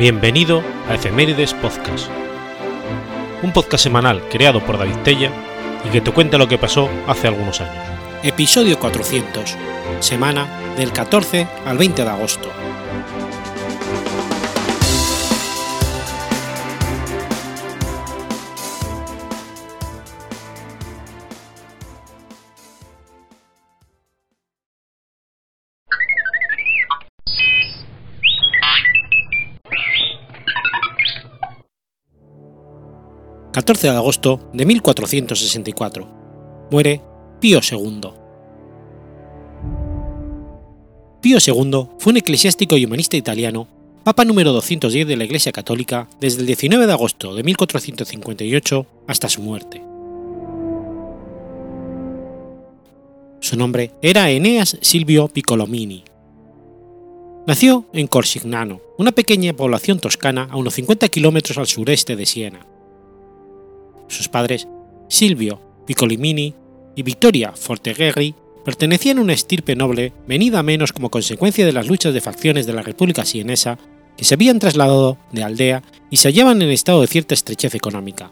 Bienvenido a Efemérides Podcast, un podcast semanal creado por David Tella y que te cuenta lo que pasó hace algunos años. Episodio 400, semana del 14 al 20 de agosto. 14 de agosto de 1464. Muere Pío II. Pío II fue un eclesiástico y humanista italiano, papa número 210 de la Iglesia Católica desde el 19 de agosto de 1458 hasta su muerte. Su nombre era Eneas Silvio Piccolomini. Nació en Corsignano, una pequeña población toscana a unos 50 kilómetros al sureste de Siena sus padres, Silvio Piccolimini y Vittoria Fortegherri, pertenecían a una estirpe noble venida menos como consecuencia de las luchas de facciones de la República Sienesa que se habían trasladado de aldea y se hallaban en estado de cierta estrechez económica.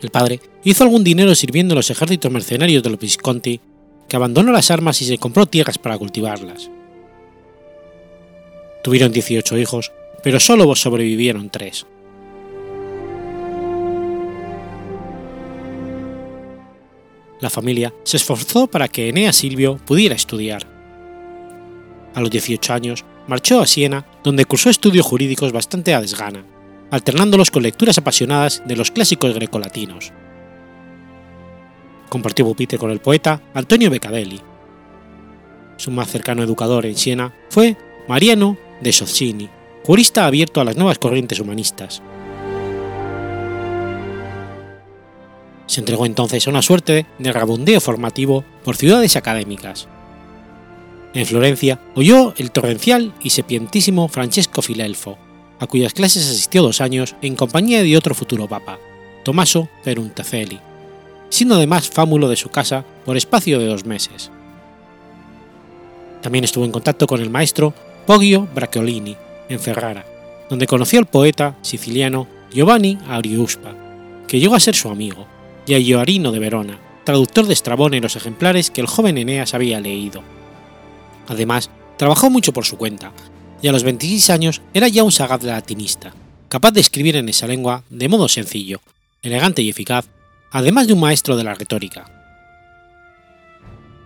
El padre hizo algún dinero sirviendo en los ejércitos mercenarios de los Visconti, que abandonó las armas y se compró tierras para cultivarlas. Tuvieron 18 hijos, pero solo sobrevivieron tres. La familia se esforzó para que Enea Silvio pudiera estudiar. A los 18 años marchó a Siena, donde cursó estudios jurídicos bastante a desgana, alternándolos con lecturas apasionadas de los clásicos grecolatinos. Compartió pupitre con el poeta Antonio Beccadelli. Su más cercano educador en Siena fue Mariano de Socini, jurista abierto a las nuevas corrientes humanistas. Se entregó entonces a una suerte de rabondeo formativo por ciudades académicas. En Florencia oyó el torrencial y sepientísimo Francesco Filelfo, a cuyas clases asistió dos años en compañía de otro futuro papa, Tommaso Peruntecelli, siendo además fámulo de su casa por espacio de dos meses. También estuvo en contacto con el maestro Poggio Bracciolini en Ferrara, donde conoció al poeta siciliano Giovanni Ariuspa, que llegó a ser su amigo, y a de Verona, traductor de Estrabón en los ejemplares que el joven Eneas había leído. Además, trabajó mucho por su cuenta, y a los 26 años era ya un sagaz latinista, capaz de escribir en esa lengua de modo sencillo, elegante y eficaz, además de un maestro de la retórica.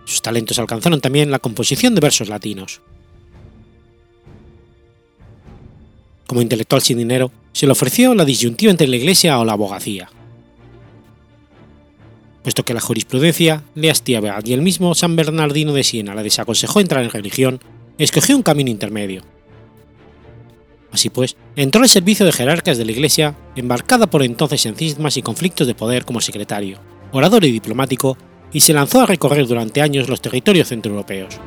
Sus talentos alcanzaron también la composición de versos latinos. Como intelectual sin dinero, se le ofreció la disyuntiva entre la iglesia o la abogacía puesto que la jurisprudencia le hastiaba y el mismo San Bernardino de Siena le desaconsejó entrar en religión, escogió un camino intermedio. Así pues, entró al servicio de jerarcas de la Iglesia, embarcada por entonces en cismas y conflictos de poder como secretario, orador y diplomático, y se lanzó a recorrer durante años los territorios centroeuropeos.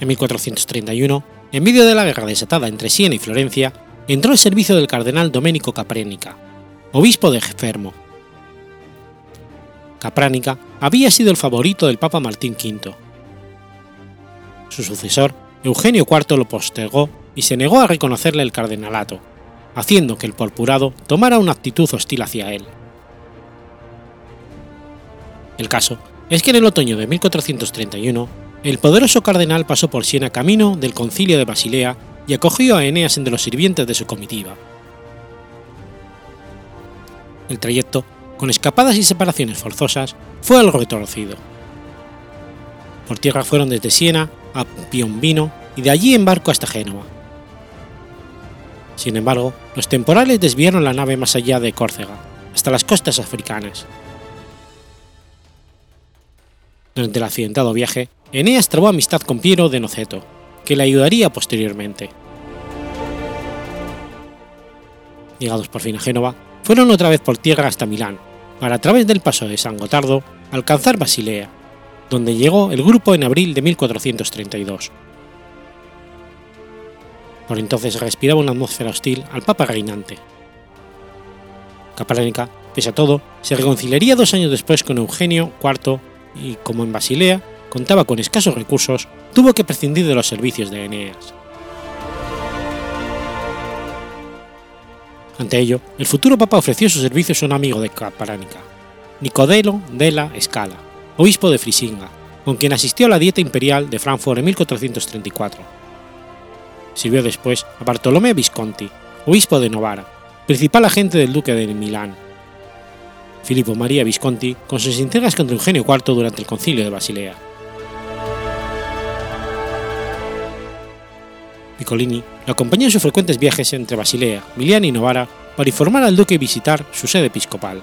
En 1431, en medio de la guerra desatada entre Siena y Florencia, entró al servicio del cardenal Domenico Caprenica, obispo de Fermo. Capránica había sido el favorito del Papa Martín V. Su sucesor, Eugenio IV, lo postergó y se negó a reconocerle el cardenalato, haciendo que el purpurado tomara una actitud hostil hacia él. El caso es que en el otoño de 1431, el poderoso cardenal pasó por Siena camino del concilio de Basilea y acogió a Eneas entre los sirvientes de su comitiva. El trayecto, con escapadas y separaciones forzosas, fue algo retorcido. Por tierra fueron desde Siena a Piombino y de allí en barco hasta Génova. Sin embargo, los temporales desviaron la nave más allá de Córcega, hasta las costas africanas. Durante el accidentado viaje, Eneas trabó amistad con Piero de Noceto, que le ayudaría posteriormente. Llegados por fin a Génova, fueron otra vez por tierra hasta Milán, para a través del paso de San Gotardo alcanzar Basilea, donde llegó el grupo en abril de 1432. Por entonces respiraba una atmósfera hostil al Papa reinante. Capránica, pese a todo, se reconciliaría dos años después con Eugenio IV y, como en Basilea, contaba con escasos recursos, tuvo que prescindir de los servicios de Eneas. Ante ello, el futuro papa ofreció sus servicios a un amigo de Caparánica, Nicodelo della Scala, obispo de Frisinga, con quien asistió a la dieta imperial de Frankfurt en 1434. Sirvió después a Bartolomé Visconti, obispo de Novara, principal agente del duque de Milán. Filippo María Visconti con sus intrigas contra Eugenio IV durante el concilio de Basilea. Piccolini lo acompañó en sus frecuentes viajes entre Basilea, Milán y Novara para informar al duque y visitar su sede episcopal.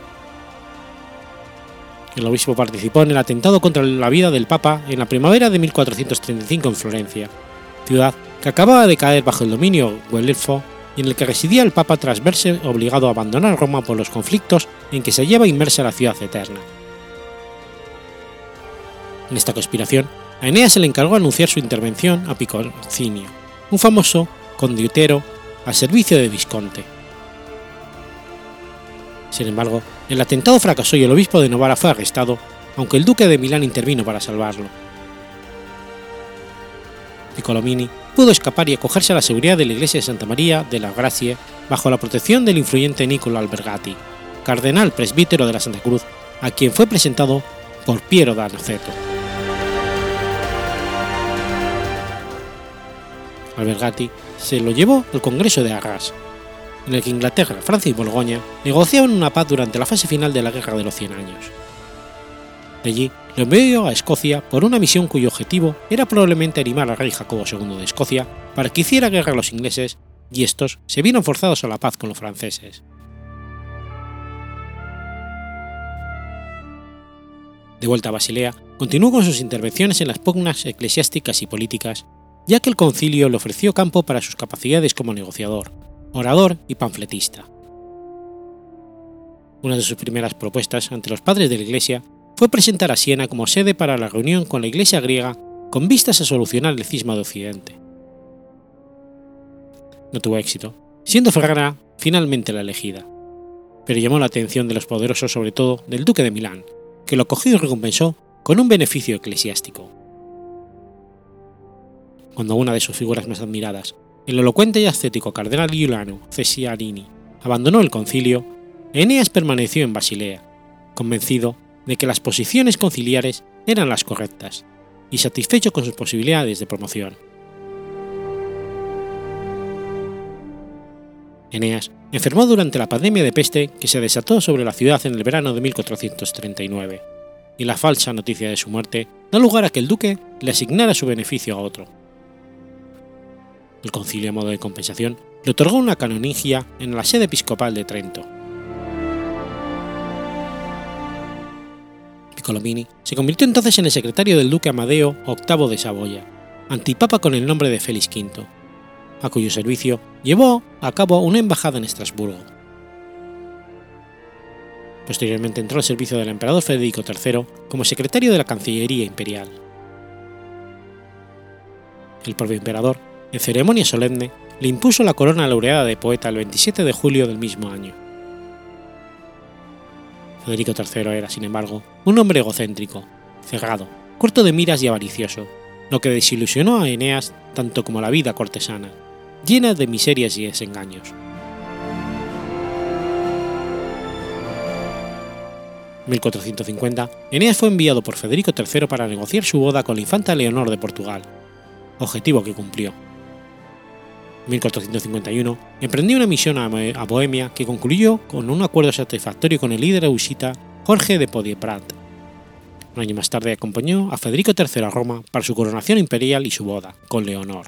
El obispo participó en el atentado contra la vida del Papa en la primavera de 1435 en Florencia, ciudad que acababa de caer bajo el dominio guelfo y en el que residía el Papa tras verse obligado a abandonar Roma por los conflictos en que se hallaba inmersa la ciudad eterna. En esta conspiración, a Eneas se le encargó anunciar su intervención a Picocinio, un famoso condiutero al servicio de Visconte. Sin embargo, el atentado fracasó y el obispo de Novara fue arrestado, aunque el duque de Milán intervino para salvarlo. Piccolomini pudo escapar y acogerse a la seguridad de la iglesia de Santa María de la Gracie bajo la protección del influyente Niccolo Albergati, cardenal presbítero de la Santa Cruz, a quien fue presentado por Piero d'Aniceto. Albergati se lo llevó al Congreso de Arras, en el que Inglaterra, Francia y Borgoña negociaban una paz durante la fase final de la Guerra de los Cien Años. De allí lo envió a Escocia por una misión cuyo objetivo era probablemente animar al rey Jacobo II de Escocia para que hiciera guerra a los ingleses y estos se vieron forzados a la paz con los franceses. De vuelta a Basilea, continuó con sus intervenciones en las pugnas eclesiásticas y políticas, ya que el concilio le ofreció campo para sus capacidades como negociador, orador y panfletista. Una de sus primeras propuestas ante los padres de la Iglesia fue presentar a Siena como sede para la reunión con la Iglesia griega con vistas a solucionar el cisma de Occidente. No tuvo éxito, siendo Ferrara finalmente la elegida, pero llamó la atención de los poderosos sobre todo del duque de Milán, que lo acogió y recompensó con un beneficio eclesiástico. Cuando una de sus figuras más admiradas, el elocuente y ascético cardenal Giuliano Cesiarini abandonó el concilio, Eneas permaneció en Basilea, convencido de que las posiciones conciliares eran las correctas y satisfecho con sus posibilidades de promoción. Eneas enfermó durante la pandemia de peste que se desató sobre la ciudad en el verano de 1439, y la falsa noticia de su muerte da lugar a que el duque le asignara su beneficio a otro el concilio a modo de compensación, le otorgó una canonigia en la sede episcopal de Trento. Piccolomini se convirtió entonces en el secretario del duque Amadeo VIII de Saboya, antipapa con el nombre de Félix V, a cuyo servicio llevó a cabo una embajada en Estrasburgo. Posteriormente entró al servicio del emperador Federico III como secretario de la Cancillería Imperial. El propio emperador en ceremonia solemne, le impuso la corona laureada de poeta el 27 de julio del mismo año. Federico III era, sin embargo, un hombre egocéntrico, cerrado, corto de miras y avaricioso, lo que desilusionó a Eneas tanto como la vida cortesana, llena de miserias y desengaños. En 1450, Eneas fue enviado por Federico III para negociar su boda con la infanta Leonor de Portugal, objetivo que cumplió. 1451, emprendió una misión a Bohemia que concluyó con un acuerdo satisfactorio con el líder ausita Jorge de Podieprat. Un año más tarde acompañó a Federico III a Roma para su coronación imperial y su boda con Leonor.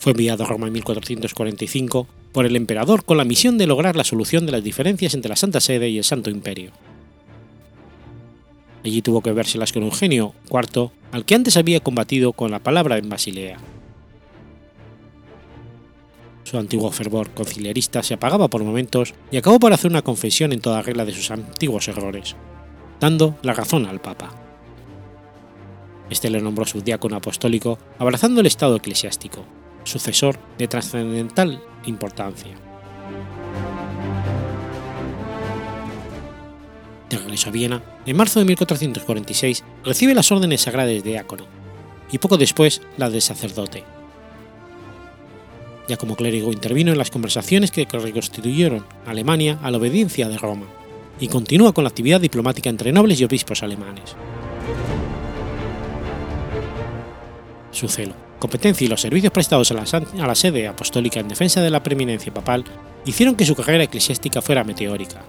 Fue enviado a Roma en 1445 por el emperador con la misión de lograr la solución de las diferencias entre la Santa Sede y el Santo Imperio. Allí tuvo que vérselas con Eugenio IV, al que antes había combatido con la palabra en Basilea. Su antiguo fervor conciliarista se apagaba por momentos y acabó por hacer una confesión en toda regla de sus antiguos errores, dando la razón al Papa. Este le nombró su diácono apostólico, abrazando el estado eclesiástico, sucesor de trascendental importancia. De regreso a Viena, en marzo de 1446 recibe las órdenes sagradas de diácono y poco después las de sacerdote. Ya como clérigo intervino en las conversaciones que reconstituyeron Alemania a la obediencia de Roma y continúa con la actividad diplomática entre nobles y obispos alemanes. Su celo, competencia y los servicios prestados a la, a la sede apostólica en defensa de la preeminencia papal hicieron que su carrera eclesiástica fuera meteórica.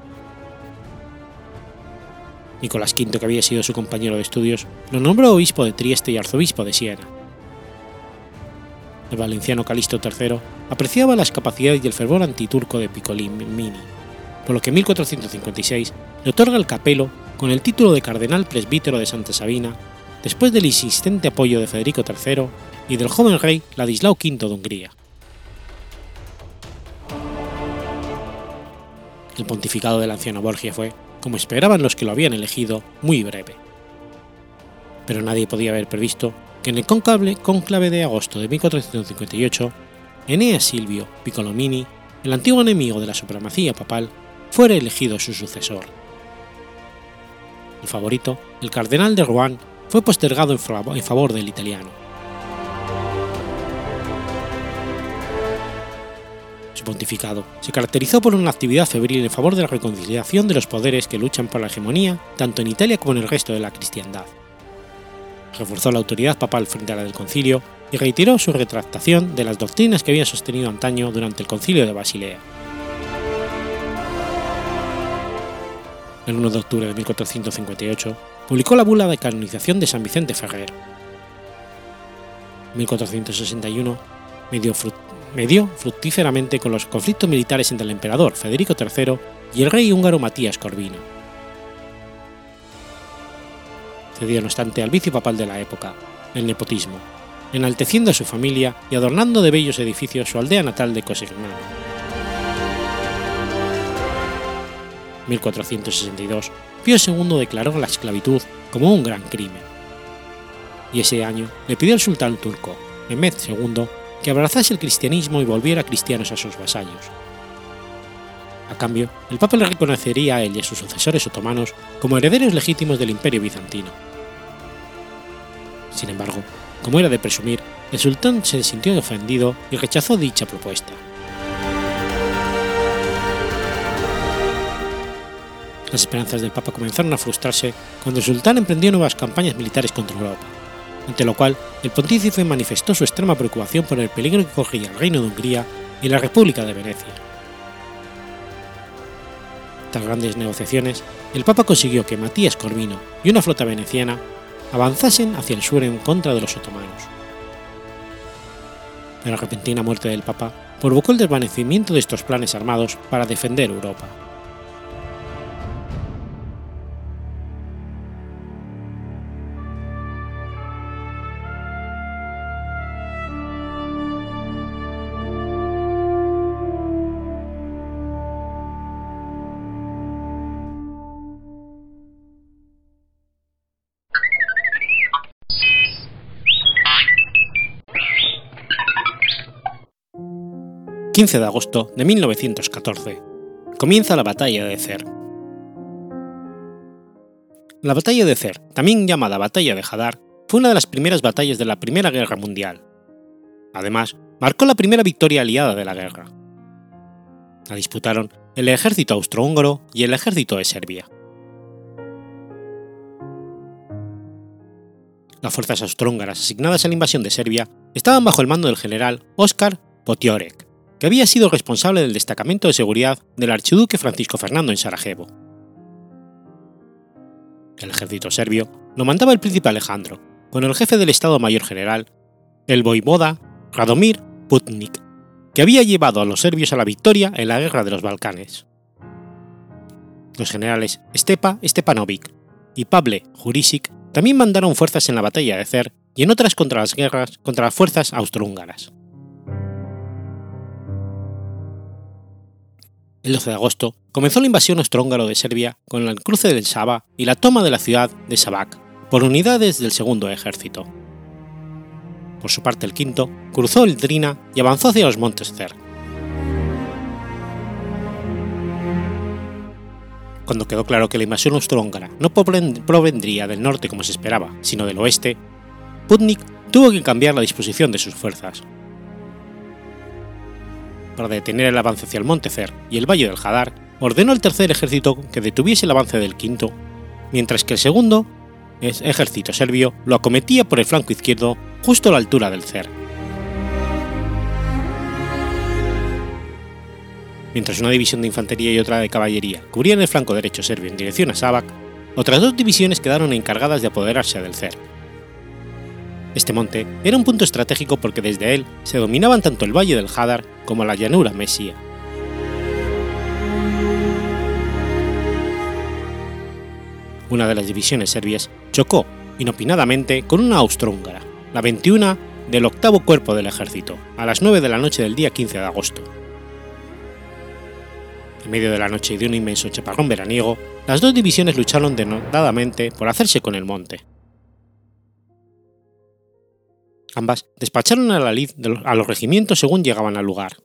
Nicolás V, que había sido su compañero de estudios, lo nombró obispo de Trieste y arzobispo de Siena. El valenciano Calixto III apreciaba las capacidades y el fervor antiturco de Piccolomini, por lo que en 1456 le otorga el capelo con el título de cardenal presbítero de Santa Sabina, después del insistente apoyo de Federico III y del joven rey Ladislao V de Hungría. El pontificado del anciano Borgia fue, como esperaban los que lo habían elegido, muy breve. Pero nadie podía haber previsto que en el conclave, de agosto de 1458, Eneas Silvio Piccolomini, el antiguo enemigo de la supremacía papal, fuera elegido su sucesor. El favorito, el cardenal de Rouen, fue postergado en favor del italiano. Pontificado se caracterizó por una actividad febril en favor de la reconciliación de los poderes que luchan por la hegemonía tanto en Italia como en el resto de la cristiandad. Reforzó la autoridad papal frente a la del concilio y reiteró su retractación de las doctrinas que había sostenido antaño durante el concilio de Basilea. El 1 de octubre de 1458 publicó la bula de canonización de San Vicente Ferrer. En 1461, medio medió fructíferamente con los conflictos militares entre el emperador Federico III y el rey húngaro Matías Corvino. Cedió no obstante al vicio papal de la época, el nepotismo, enalteciendo a su familia y adornando de bellos edificios su aldea natal de Cosignano. 1462, Pío II declaró la esclavitud como un gran crimen. Y ese año le pidió al sultán turco, Mehmed II, que abrazase el cristianismo y volviera cristianos a sus vasallos. A cambio, el Papa le reconocería a él y a sus sucesores otomanos como herederos legítimos del Imperio bizantino. Sin embargo, como era de presumir, el sultán se sintió ofendido y rechazó dicha propuesta. Las esperanzas del Papa comenzaron a frustrarse cuando el sultán emprendió nuevas campañas militares contra Europa ante lo cual el pontífice manifestó su extrema preocupación por el peligro que corría el Reino de Hungría y la República de Venecia. Tras grandes negociaciones, el Papa consiguió que Matías Corvino y una flota veneciana avanzasen hacia el sur en contra de los otomanos. La repentina muerte del Papa provocó el desvanecimiento de estos planes armados para defender Europa. 15 de agosto de 1914. Comienza la batalla de Cer. La batalla de Cer, también llamada batalla de Hadar, fue una de las primeras batallas de la Primera Guerra Mundial. Además, marcó la primera victoria aliada de la guerra. La disputaron el ejército austrohúngaro y el ejército de Serbia. Las fuerzas austrohúngaras asignadas a la invasión de Serbia estaban bajo el mando del general Oskar Potiorek, que había sido responsable del destacamento de seguridad del archiduque Francisco Fernando en Sarajevo. El ejército serbio lo mandaba el príncipe Alejandro, con el jefe del Estado Mayor General, el voivoda Radomir Putnik, que había llevado a los serbios a la victoria en la Guerra de los Balcanes. Los generales Stepa Stepanovic y Pable Jurisic también mandaron fuerzas en la batalla de Cer y en otras contra las guerras contra las fuerzas austrohúngaras. El 12 de agosto, comenzó la invasión austrohúngaro de Serbia con el cruce del Saba y la toma de la ciudad de Sabak por unidades del Segundo Ejército. Por su parte, el quinto cruzó el Drina y avanzó hacia los montes Cer. Cuando quedó claro que la invasión austrohúngara no provendría del norte como se esperaba, sino del oeste, Putnik tuvo que cambiar la disposición de sus fuerzas. Para detener el avance hacia el monte Cer y el valle del Hadar, ordenó al tercer ejército que detuviese el avance del quinto, mientras que el segundo ejército serbio lo acometía por el flanco izquierdo justo a la altura del Cer. Mientras una división de infantería y otra de caballería cubrían el flanco derecho serbio en dirección a Sabak, otras dos divisiones quedaron encargadas de apoderarse del Cer. Este monte era un punto estratégico porque desde él se dominaban tanto el valle del Hadar como la llanura Mesía. Una de las divisiones serbias chocó inopinadamente con una austrohúngara, la 21 del octavo cuerpo del ejército, a las 9 de la noche del día 15 de agosto. En medio de la noche y de un inmenso chaparrón veraniego, las dos divisiones lucharon denodadamente por hacerse con el monte. Ambas despacharon a la lid a los regimientos según llegaban al lugar.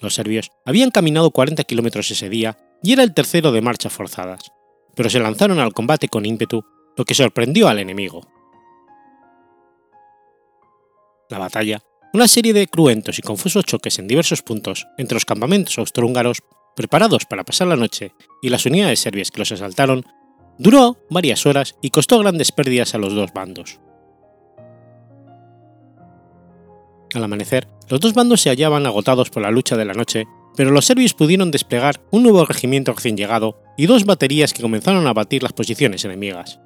Los serbios habían caminado 40 kilómetros ese día y era el tercero de marchas forzadas, pero se lanzaron al combate con ímpetu, lo que sorprendió al enemigo. La batalla una serie de cruentos y confusos choques en diversos puntos entre los campamentos austrohúngaros preparados para pasar la noche y las unidades serbias que los asaltaron, duró varias horas y costó grandes pérdidas a los dos bandos. Al amanecer, los dos bandos se hallaban agotados por la lucha de la noche, pero los serbios pudieron desplegar un nuevo regimiento recién llegado y dos baterías que comenzaron a batir las posiciones enemigas.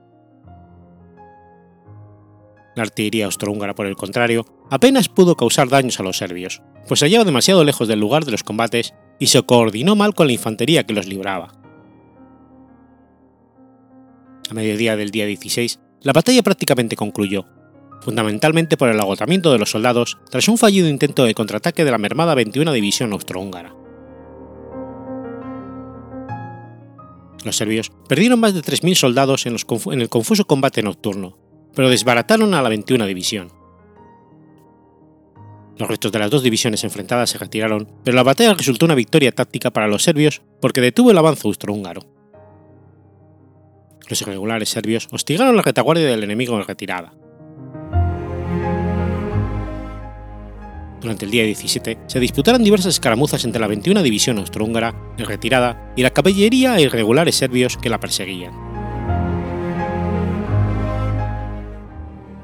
La artillería austrohúngara, por el contrario, apenas pudo causar daños a los serbios, pues se hallaba demasiado lejos del lugar de los combates y se coordinó mal con la infantería que los libraba. A mediodía del día 16, la batalla prácticamente concluyó, fundamentalmente por el agotamiento de los soldados tras un fallido intento de contraataque de la mermada 21 División Austrohúngara. Los serbios perdieron más de 3.000 soldados en, en el confuso combate nocturno, pero desbarataron a la 21 División. Los restos de las dos divisiones enfrentadas se retiraron, pero la batalla resultó una victoria táctica para los serbios porque detuvo el avance austrohúngaro. Los irregulares serbios hostigaron la retaguardia del enemigo en retirada. Durante el día 17 se disputaron diversas escaramuzas entre la 21 División Austrohúngara en retirada y la caballería e irregulares serbios que la perseguían.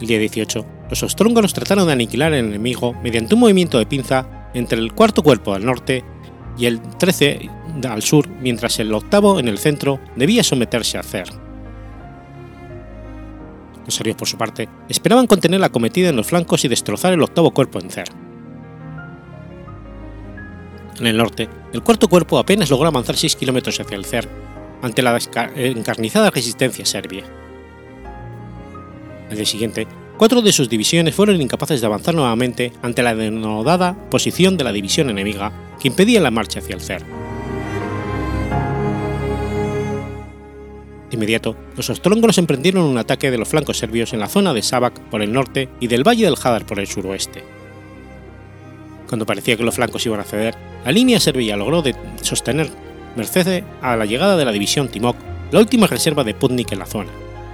El día 18, los austrohúngaros trataron de aniquilar al enemigo mediante un movimiento de pinza entre el cuarto cuerpo al norte y el 13 al sur, mientras el octavo en el centro debía someterse a Cer. Los serbios, por su parte, esperaban contener la cometida en los flancos y destrozar el octavo cuerpo en Cer. En el norte, el cuarto cuerpo apenas logró avanzar 6 kilómetros hacia el Cer, ante la encarnizada resistencia serbia. Al día siguiente, cuatro de sus divisiones fueron incapaces de avanzar nuevamente ante la denodada posición de la división enemiga que impedía la marcha hacia el Cer. De inmediato, los ostróngolos emprendieron un ataque de los flancos serbios en la zona de Sabak por el norte y del valle del Hadar por el suroeste. Cuando parecía que los flancos iban a ceder, la línea serbia logró sostener, merced a la llegada de la división Timok, la última reserva de Putnik en la zona,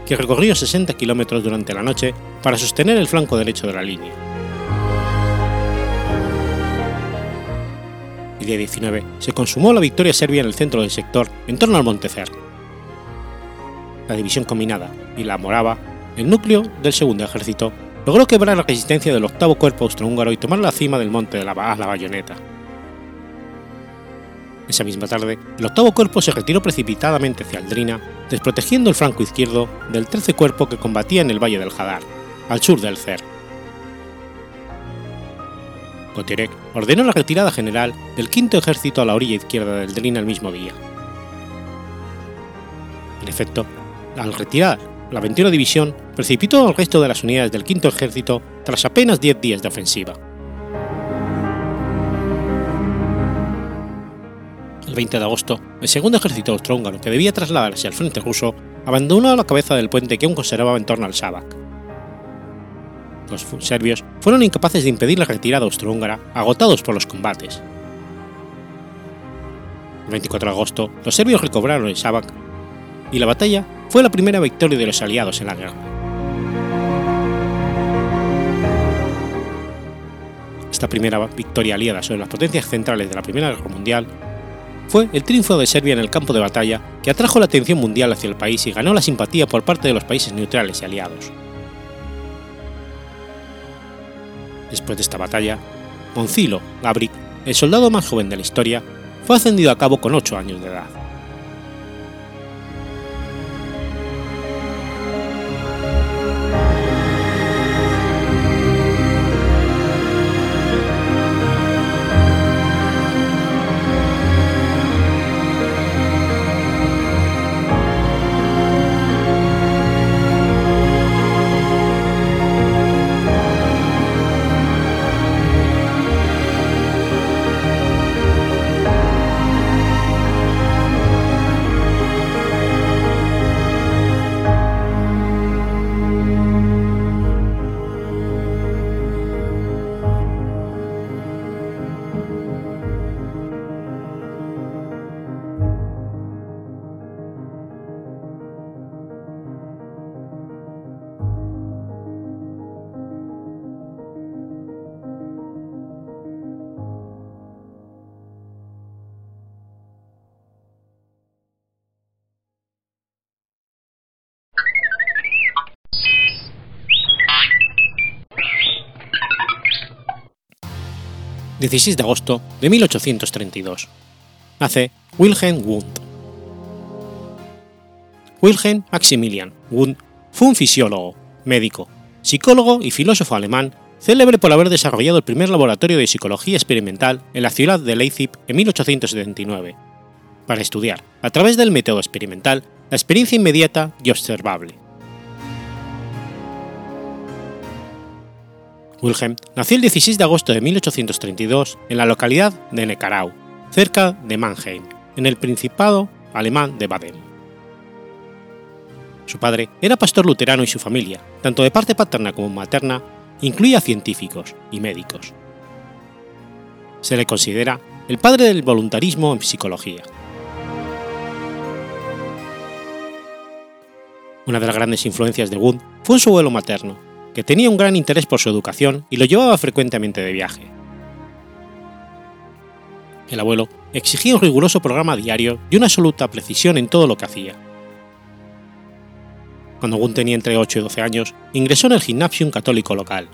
que recorrió 60 kilómetros durante la noche para sostener el flanco derecho de la línea. El día 19 se consumó la victoria serbia en el centro del sector en torno al Monte Cer. La división combinada y la Morava, el núcleo del segundo ejército, logró quebrar la resistencia del octavo cuerpo austrohúngaro y tomar la cima del monte de la, la bayoneta. Esa misma tarde, el octavo cuerpo se retiró precipitadamente hacia Aldrina, desprotegiendo el flanco izquierdo del tercer cuerpo que combatía en el valle del Hadar, al sur del Cer. Gotierek ordenó la retirada general del quinto ejército a la orilla izquierda del Drina el mismo día. En efecto, al retirar la 21 División, precipitó al resto de las unidades del quinto ejército tras apenas 10 días de ofensiva. el 20 de agosto, el segundo ejército austrohúngaro que debía trasladarse al frente ruso abandonó la cabeza del puente que aún conservaba en torno al Sabak. Los serbios fueron incapaces de impedir la retirada austrohúngara, agotados por los combates. El 24 de agosto, los serbios recobraron el Sabac y la batalla fue la primera victoria de los aliados en la guerra. Esta primera victoria aliada sobre las potencias centrales de la Primera Guerra Mundial fue el triunfo de Serbia en el campo de batalla que atrajo la atención mundial hacia el país y ganó la simpatía por parte de los países neutrales y aliados. Después de esta batalla, Moncilo Gabric, el soldado más joven de la historia, fue ascendido a cabo con 8 años de edad. 16 de agosto de 1832. Nace Wilhelm Wundt. Wilhelm Maximilian Wundt fue un fisiólogo, médico, psicólogo y filósofo alemán célebre por haber desarrollado el primer laboratorio de psicología experimental en la ciudad de Leipzig en 1879, para estudiar, a través del método experimental, la experiencia inmediata y observable. Wilhelm nació el 16 de agosto de 1832 en la localidad de Neckarau, cerca de Mannheim, en el Principado alemán de Baden. Su padre era pastor luterano y su familia, tanto de parte paterna como materna, incluía científicos y médicos. Se le considera el padre del voluntarismo en psicología. Una de las grandes influencias de Wundt fue su abuelo materno, que tenía un gran interés por su educación y lo llevaba frecuentemente de viaje. El abuelo exigía un riguroso programa diario y una absoluta precisión en todo lo que hacía. Cuando Gunn tenía entre 8 y 12 años, ingresó en el gimnasium católico local.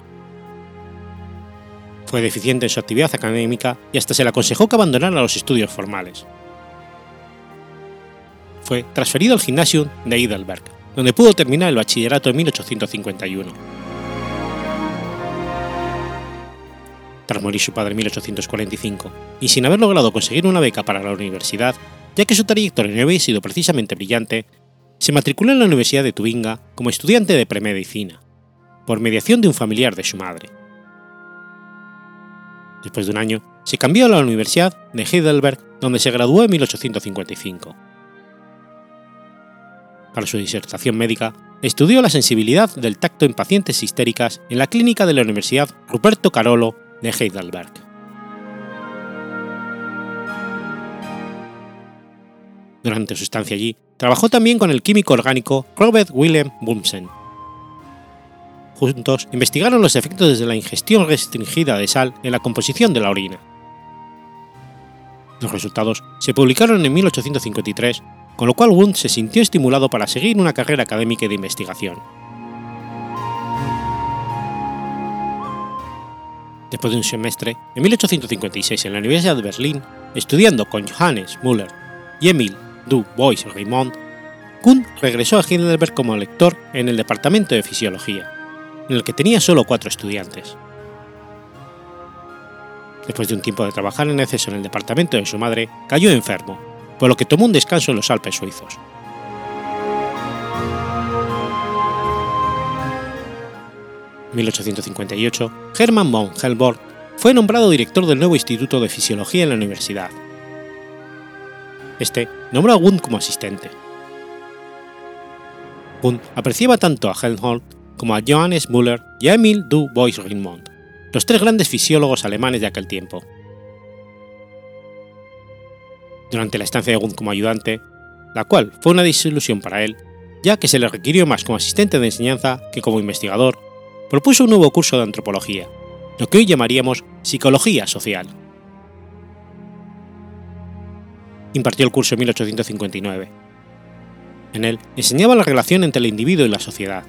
Fue deficiente en su actividad académica y hasta se le aconsejó que abandonara los estudios formales. Fue transferido al gimnasium de Heidelberg, donde pudo terminar el bachillerato en 1851. Tras morir su padre en 1845, y sin haber logrado conseguir una beca para la universidad, ya que su trayectoria no había sido precisamente brillante, se matriculó en la Universidad de Tubinga como estudiante de premedicina, por mediación de un familiar de su madre. Después de un año, se cambió a la Universidad de Heidelberg, donde se graduó en 1855. Para su disertación médica, estudió la sensibilidad del tacto en pacientes histéricas en la clínica de la Universidad Ruperto Carolo de Heidelberg. Durante su estancia allí, trabajó también con el químico orgánico Robert Wilhelm Bunsen. Juntos investigaron los efectos de la ingestión restringida de sal en la composición de la orina. Los resultados se publicaron en 1853, con lo cual Wundt se sintió estimulado para seguir una carrera académica de investigación. Después de un semestre, en 1856 en la Universidad de Berlín, estudiando con Johannes Müller y Emil Du Bois-Reymond, Kuhn regresó a Heidelberg como lector en el departamento de fisiología, en el que tenía solo cuatro estudiantes. Después de un tiempo de trabajar en exceso en el departamento de su madre, cayó enfermo, por lo que tomó un descanso en los Alpes suizos. 1858, Hermann von Helmholtz fue nombrado director del nuevo Instituto de Fisiología en la universidad. Este nombró a Wundt como asistente. Wundt apreciaba tanto a Helmholtz como a Johannes Müller y a Emil du Bois-Reymond, los tres grandes fisiólogos alemanes de aquel tiempo. Durante la estancia de Gund como ayudante, la cual fue una desilusión para él, ya que se le requirió más como asistente de enseñanza que como investigador, propuso un nuevo curso de antropología, lo que hoy llamaríamos psicología social. Impartió el curso en 1859. En él enseñaba la relación entre el individuo y la sociedad.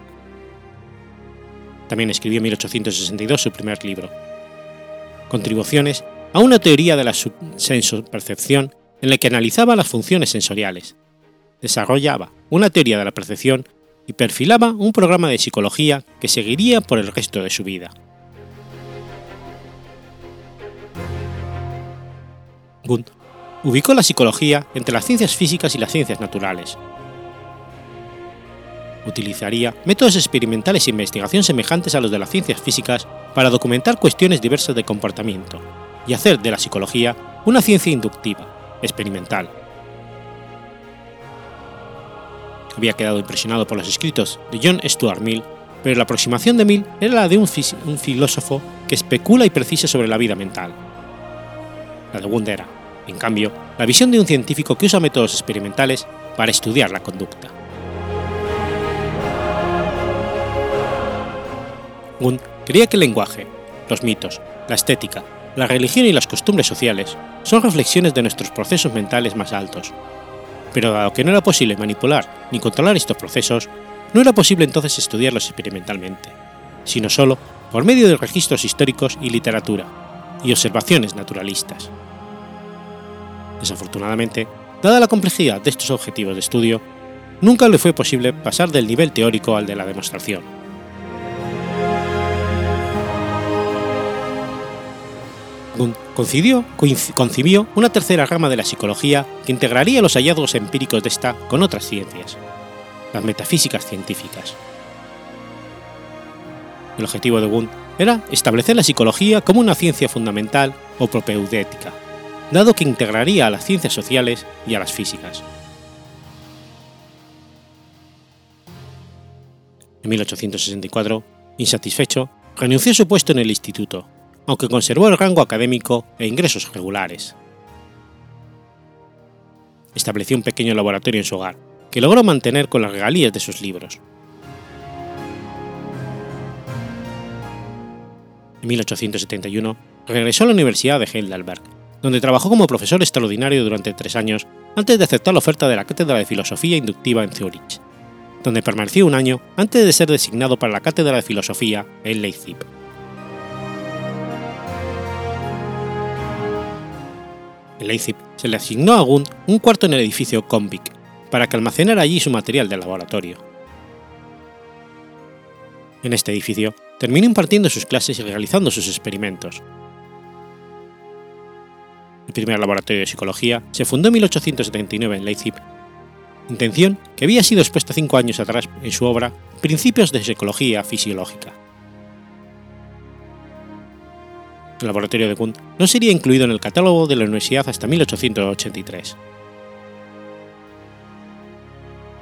También escribió en 1862 su primer libro, Contribuciones a una teoría de la senso-percepción en la que analizaba las funciones sensoriales, desarrollaba una teoría de la percepción y perfilaba un programa de psicología que seguiría por el resto de su vida. Gund ubicó la psicología entre las ciencias físicas y las ciencias naturales. Utilizaría métodos experimentales e investigación semejantes a los de las ciencias físicas para documentar cuestiones diversas de comportamiento y hacer de la psicología una ciencia inductiva, experimental, había quedado impresionado por los escritos de John Stuart Mill, pero la aproximación de Mill era la de un, filósofo que especula y precisa sobre la vida mental. La de Wundt era, en cambio, la visión de un científico que usa métodos experimentales para estudiar la conducta. Wundt creía que el lenguaje, los mitos, la estética, la religión y las costumbres sociales son reflexiones de nuestros procesos mentales más altos, pero dado que no era posible manipular ni controlar estos procesos, no era posible entonces estudiarlos experimentalmente, sino solo por medio de registros históricos y literatura, y observaciones naturalistas. Desafortunadamente, dada la complejidad de estos objetivos de estudio, nunca le fue posible pasar del nivel teórico al de la demostración. Concibió, una tercera rama de la psicología que integraría los hallazgos empíricos de esta con otras ciencias, las metafísicas científicas. El objetivo de Wundt era establecer la psicología como una ciencia fundamental o propeudética, dado que integraría a las ciencias sociales y a las físicas. En 1864, insatisfecho, renunció a su puesto en el instituto aunque conservó el rango académico e ingresos regulares. Estableció un pequeño laboratorio en su hogar, que logró mantener con las regalías de sus libros. En 1871 regresó a la Universidad de Heidelberg, donde trabajó como profesor extraordinario durante tres años antes de aceptar la oferta de la Cátedra de Filosofía Inductiva en Zúrich, donde permaneció un año antes de ser designado para la Cátedra de Filosofía en Leipzig. En Leipzig se le asignó a Gund un cuarto en el edificio Konvik para que almacenara allí su material de laboratorio. En este edificio terminó impartiendo sus clases y realizando sus experimentos. El primer laboratorio de psicología se fundó en 1879 en Leipzig, intención que había sido expuesta cinco años atrás en su obra Principios de Psicología Fisiológica. El laboratorio de Kuhn no sería incluido en el catálogo de la universidad hasta 1883.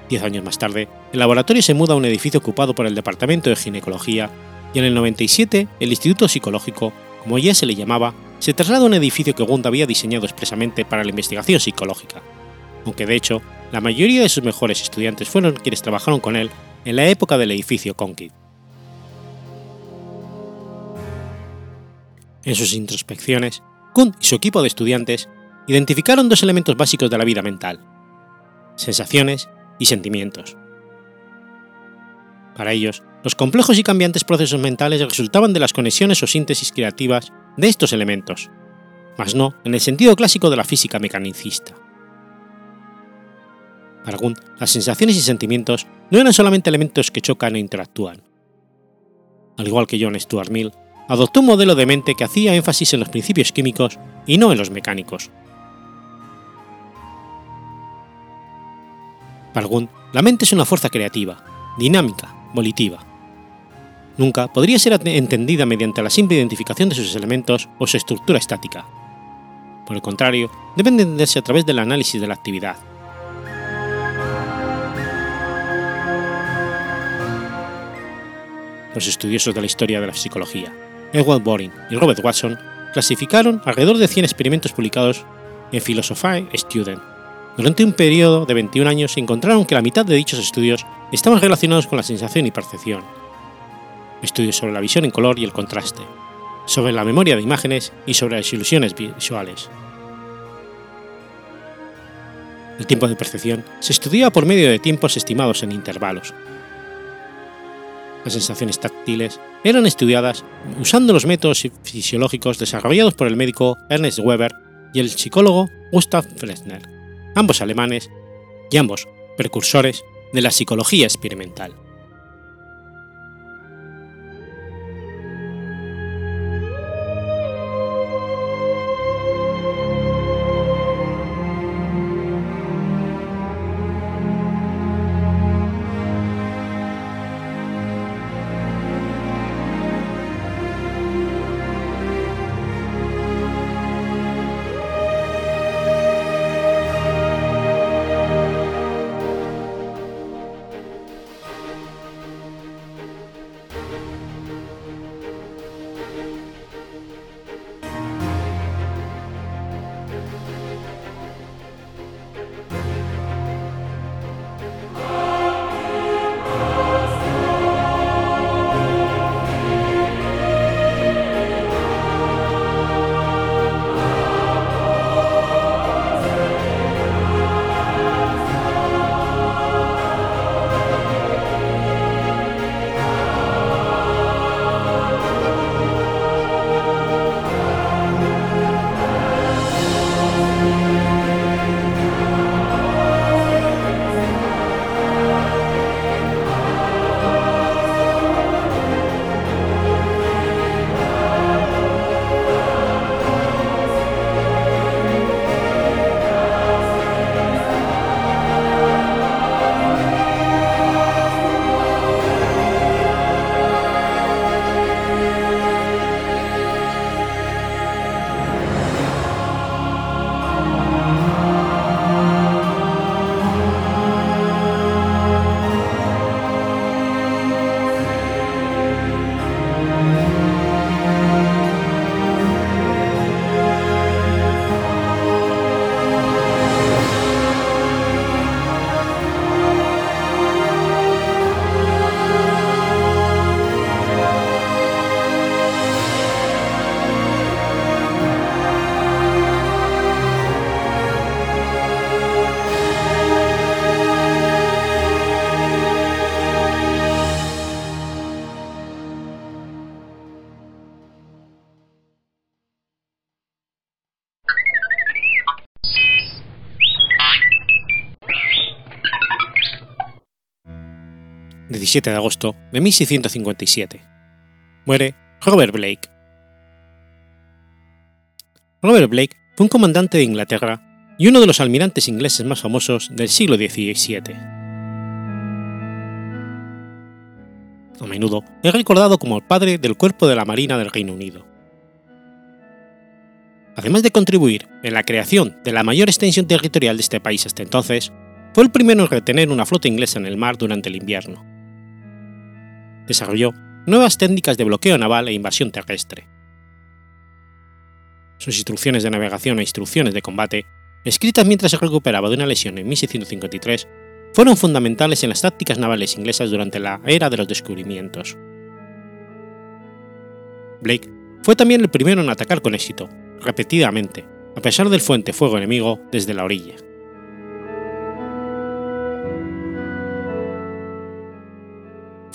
Diez años más tarde, el laboratorio se muda a un edificio ocupado por el Departamento de Ginecología y en el 97 el Instituto Psicológico, como ya se le llamaba, se traslada a un edificio que Gund había diseñado expresamente para la investigación psicológica, aunque de hecho la mayoría de sus mejores estudiantes fueron quienes trabajaron con él en la época del edificio Conquit. En sus introspecciones, Kuhn y su equipo de estudiantes identificaron dos elementos básicos de la vida mental, sensaciones y sentimientos. Para ellos, los complejos y cambiantes procesos mentales resultaban de las conexiones o síntesis creativas de estos elementos, mas no en el sentido clásico de la física mecanicista. Para Kuhn, las sensaciones y sentimientos no eran solamente elementos que chocan e interactúan. Al igual que John Stuart Mill, adoptó un modelo de mente que hacía énfasis en los principios químicos y no en los mecánicos. Para Gund, la mente es una fuerza creativa, dinámica, volitiva. Nunca podría ser entendida mediante la simple identificación de sus elementos o su estructura estática. Por el contrario, debe entenderse a través del análisis de la actividad, los estudiosos de la historia de la psicología, Edward Boring y Robert Watson clasificaron alrededor de 100 experimentos publicados en Philosophy Student. Durante un periodo de 21 años encontraron que la mitad de dichos estudios estaban relacionados con la sensación y percepción. Estudios sobre la visión en color y el contraste, sobre la memoria de imágenes y sobre las ilusiones visuales. El tiempo de percepción se estudiaba por medio de tiempos estimados en intervalos. Las sensaciones táctiles eran estudiadas usando los métodos fisiológicos desarrollados por el médico Ernest Weber y el psicólogo Gustav Fresner, ambos alemanes y ambos precursores de la psicología experimental. 17 de agosto de 1657. Muere Robert Blake. Robert Blake fue un comandante de Inglaterra y uno de los almirantes ingleses más famosos del siglo XVII. A menudo es recordado como el padre del cuerpo de la Marina del Reino Unido. Además de contribuir en la creación de la mayor extensión territorial de este país hasta entonces, fue el primero en retener una flota inglesa en el mar durante el invierno desarrolló nuevas técnicas de bloqueo naval e invasión terrestre. Sus instrucciones de navegación e instrucciones de combate, escritas mientras se recuperaba de una lesión en 1653, fueron fundamentales en las tácticas navales inglesas durante la era de los descubrimientos. Blake fue también el primero en atacar con éxito, repetidamente, a pesar del fuente fuego enemigo desde la orilla.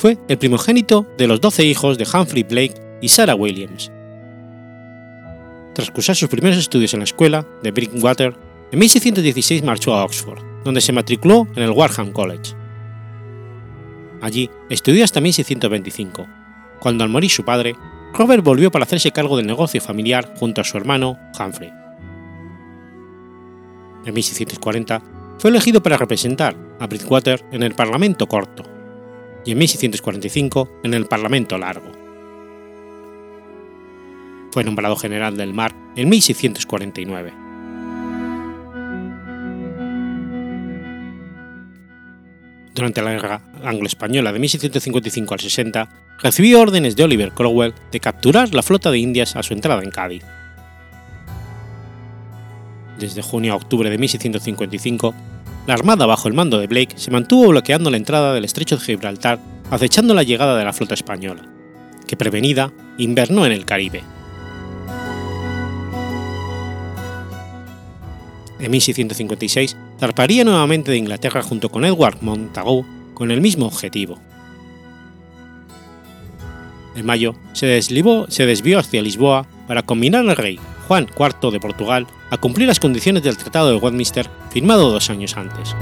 Fue el primogénito de los doce hijos de Humphrey Blake y Sarah Williams. Tras cursar sus primeros estudios en la escuela de Brickwater, en 1616 marchó a Oxford, donde se matriculó en el Warham College. Allí estudió hasta 1625, cuando al morir su padre, Robert volvió para hacerse cargo del negocio familiar junto a su hermano Humphrey. En 1640 fue elegido para representar a Bridgewater en el Parlamento Corto, y en 1645 en el Parlamento Largo. Fue nombrado general del mar en 1649. Durante la guerra anglo-española de 1655 al 60, recibió órdenes de Oliver Cromwell de capturar la flota de Indias a su entrada en Cádiz. Desde junio a octubre de 1655, la armada bajo el mando de Blake se mantuvo bloqueando la entrada del estrecho de Gibraltar, acechando la llegada de la flota española, que prevenida invernó en el Caribe. En 1656 zarparía nuevamente de Inglaterra junto con Edward Montagu con el mismo objetivo. En mayo se, se desvió hacia Lisboa para combinar al rey Juan IV de Portugal a cumplir las condiciones del Tratado de Westminster firmado dos años antes.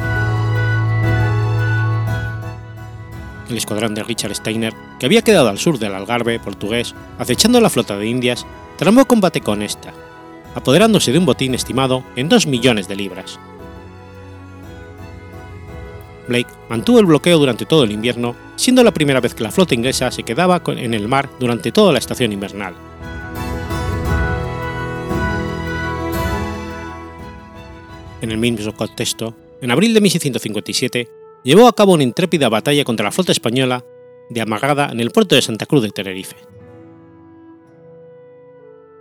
El escuadrón de Richard Steiner, que había quedado al sur del Algarve portugués, acechando la flota de Indias, tramó combate con esta, apoderándose de un botín estimado en 2 millones de libras. Blake mantuvo el bloqueo durante todo el invierno, siendo la primera vez que la flota inglesa se quedaba en el mar durante toda la estación invernal. En el mismo contexto, en abril de 1657, llevó a cabo una intrépida batalla contra la flota española de amagada en el puerto de Santa Cruz de Tenerife.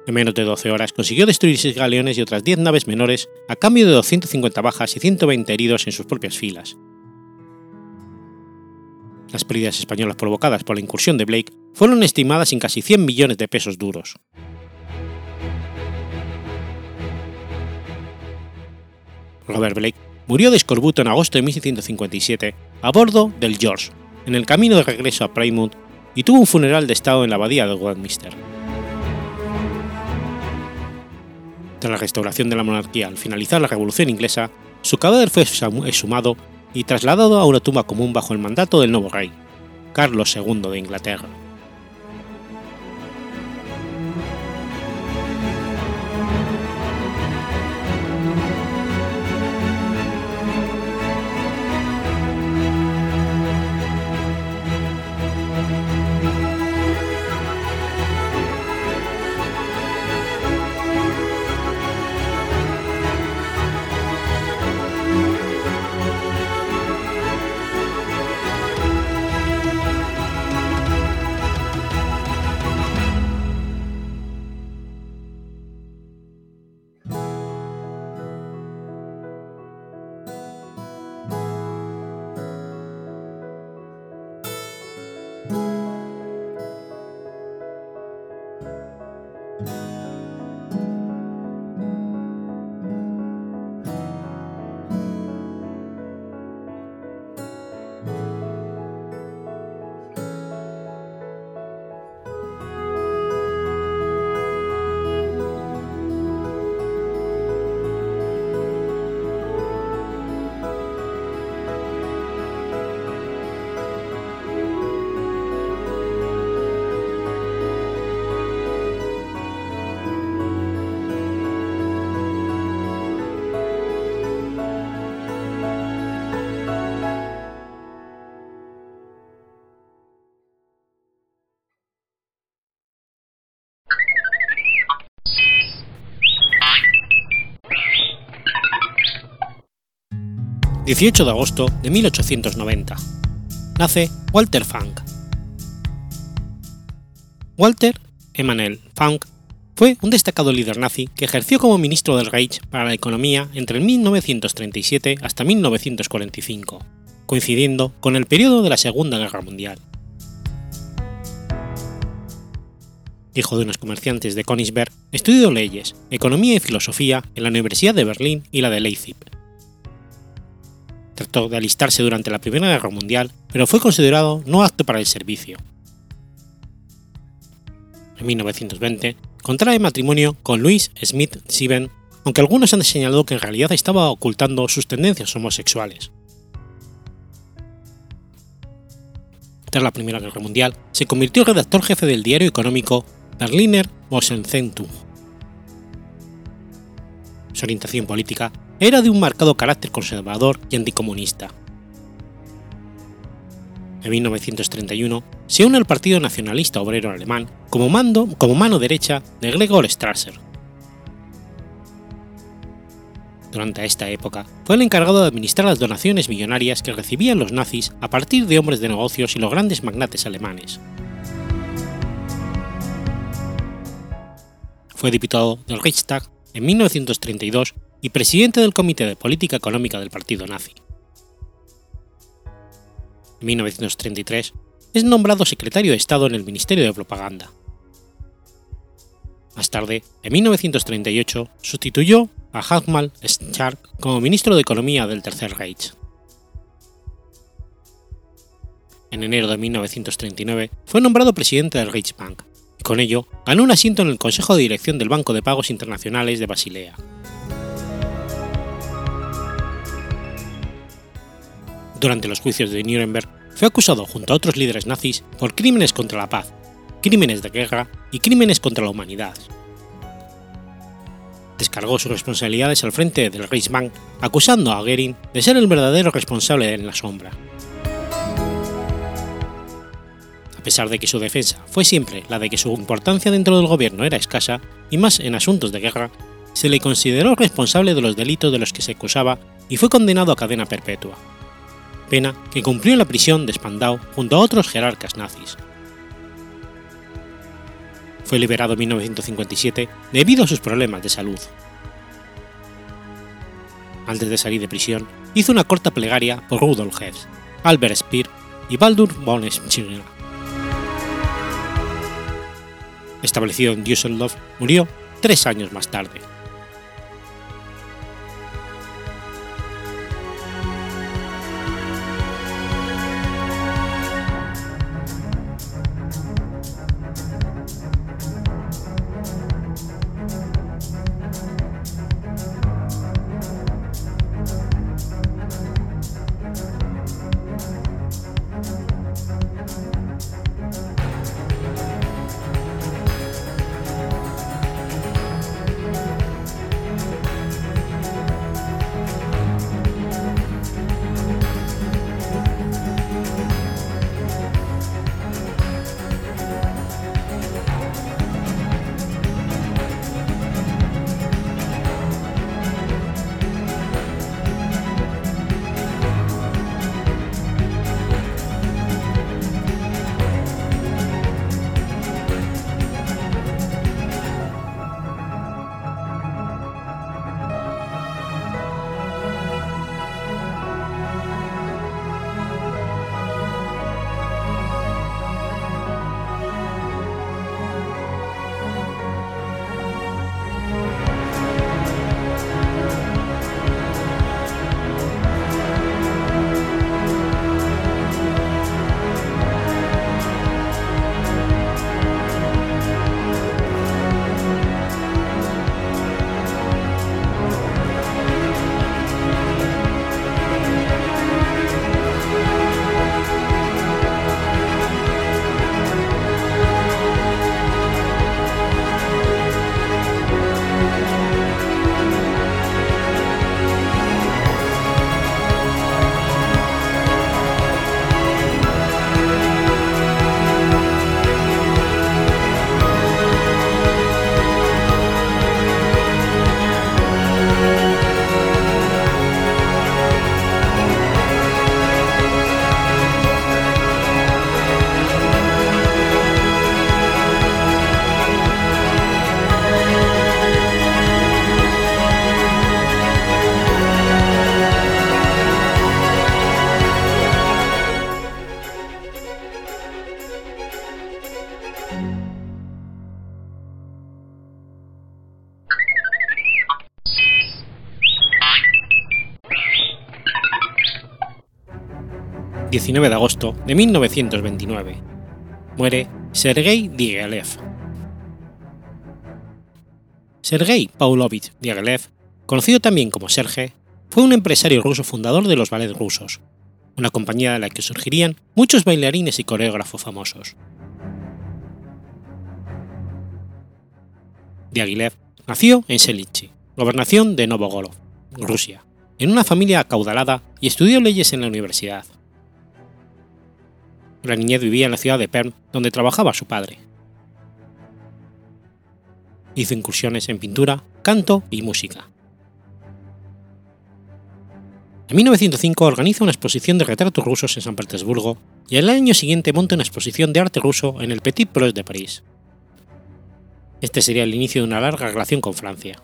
En menos de 12 horas consiguió destruir 6 galeones y otras 10 naves menores a cambio de 250 bajas y 120 heridos en sus propias filas. Las pérdidas españolas provocadas por la incursión de Blake fueron estimadas en casi 100 millones de pesos duros. Robert Blake murió de escorbuto en agosto de 1657 a bordo del George, en el camino de regreso a Plymouth, y tuvo un funeral de estado en la abadía de Westminster. Tras la restauración de la monarquía al finalizar la Revolución Inglesa, su cadáver fue exhumado y trasladado a una tumba común bajo el mandato del nuevo rey, Carlos II de Inglaterra. 18 de agosto de 1890. Nace Walter Funk. Walter Emanuel Funk fue un destacado líder nazi que ejerció como ministro del Reich para la economía entre 1937 hasta 1945, coincidiendo con el periodo de la Segunda Guerra Mundial. Hijo de unos comerciantes de Königsberg, estudió leyes, economía y filosofía en la Universidad de Berlín y la de Leipzig Trató de alistarse durante la Primera Guerra Mundial, pero fue considerado no apto para el servicio. En 1920 contrae matrimonio con Louis Smith Sieben, aunque algunos han señalado que en realidad estaba ocultando sus tendencias homosexuales. Tras la Primera Guerra Mundial, se convirtió en redactor jefe del diario económico Berliner Wochenzentung. Su orientación política era de un marcado carácter conservador y anticomunista. En 1931 se une al Partido Nacionalista Obrero Alemán como, mando, como mano derecha de Gregor Strasser. Durante esta época fue el encargado de administrar las donaciones millonarias que recibían los nazis a partir de hombres de negocios y los grandes magnates alemanes. Fue diputado del Reichstag en 1932 y presidente del Comité de Política Económica del Partido Nazi. En 1933 es nombrado secretario de Estado en el Ministerio de Propaganda. Más tarde, en 1938, sustituyó a Hartmann Schark como ministro de Economía del Tercer Reich. En enero de 1939 fue nombrado presidente del Reichsbank y con ello ganó un asiento en el Consejo de Dirección del Banco de Pagos Internacionales de Basilea. Durante los juicios de Nuremberg fue acusado junto a otros líderes nazis por crímenes contra la paz, crímenes de guerra y crímenes contra la humanidad. Descargó sus responsabilidades al frente del Reichsbank, acusando a Goering de ser el verdadero responsable en la sombra. A pesar de que su defensa fue siempre la de que su importancia dentro del gobierno era escasa, y más en asuntos de guerra, se le consideró responsable de los delitos de los que se acusaba y fue condenado a cadena perpetua, pena que cumplió en la prisión de Spandau junto a otros jerarcas nazis. Fue liberado en 1957 debido a sus problemas de salud. Antes de salir de prisión, hizo una corta plegaria por Rudolf Hess, Albert Speer y Baldur von Schirmer. Establecido en Düsseldorf, murió tres años más tarde. 19 de agosto de 1929. Muere Sergei Diaghilev. Sergei Pavlovich Diaghilev, conocido también como Serge, fue un empresario ruso fundador de los ballets rusos, una compañía de la que surgirían muchos bailarines y coreógrafos famosos. Diaghilev nació en Selichi, gobernación de Novogorod, Rusia, en una familia acaudalada y estudió leyes en la universidad. La niñez vivía en la ciudad de Perm, donde trabajaba su padre. Hizo incursiones en pintura, canto y música. En 1905 organiza una exposición de retratos rusos en San Petersburgo y el año siguiente monta una exposición de arte ruso en el Petit Preux de París. Este sería el inicio de una larga relación con Francia.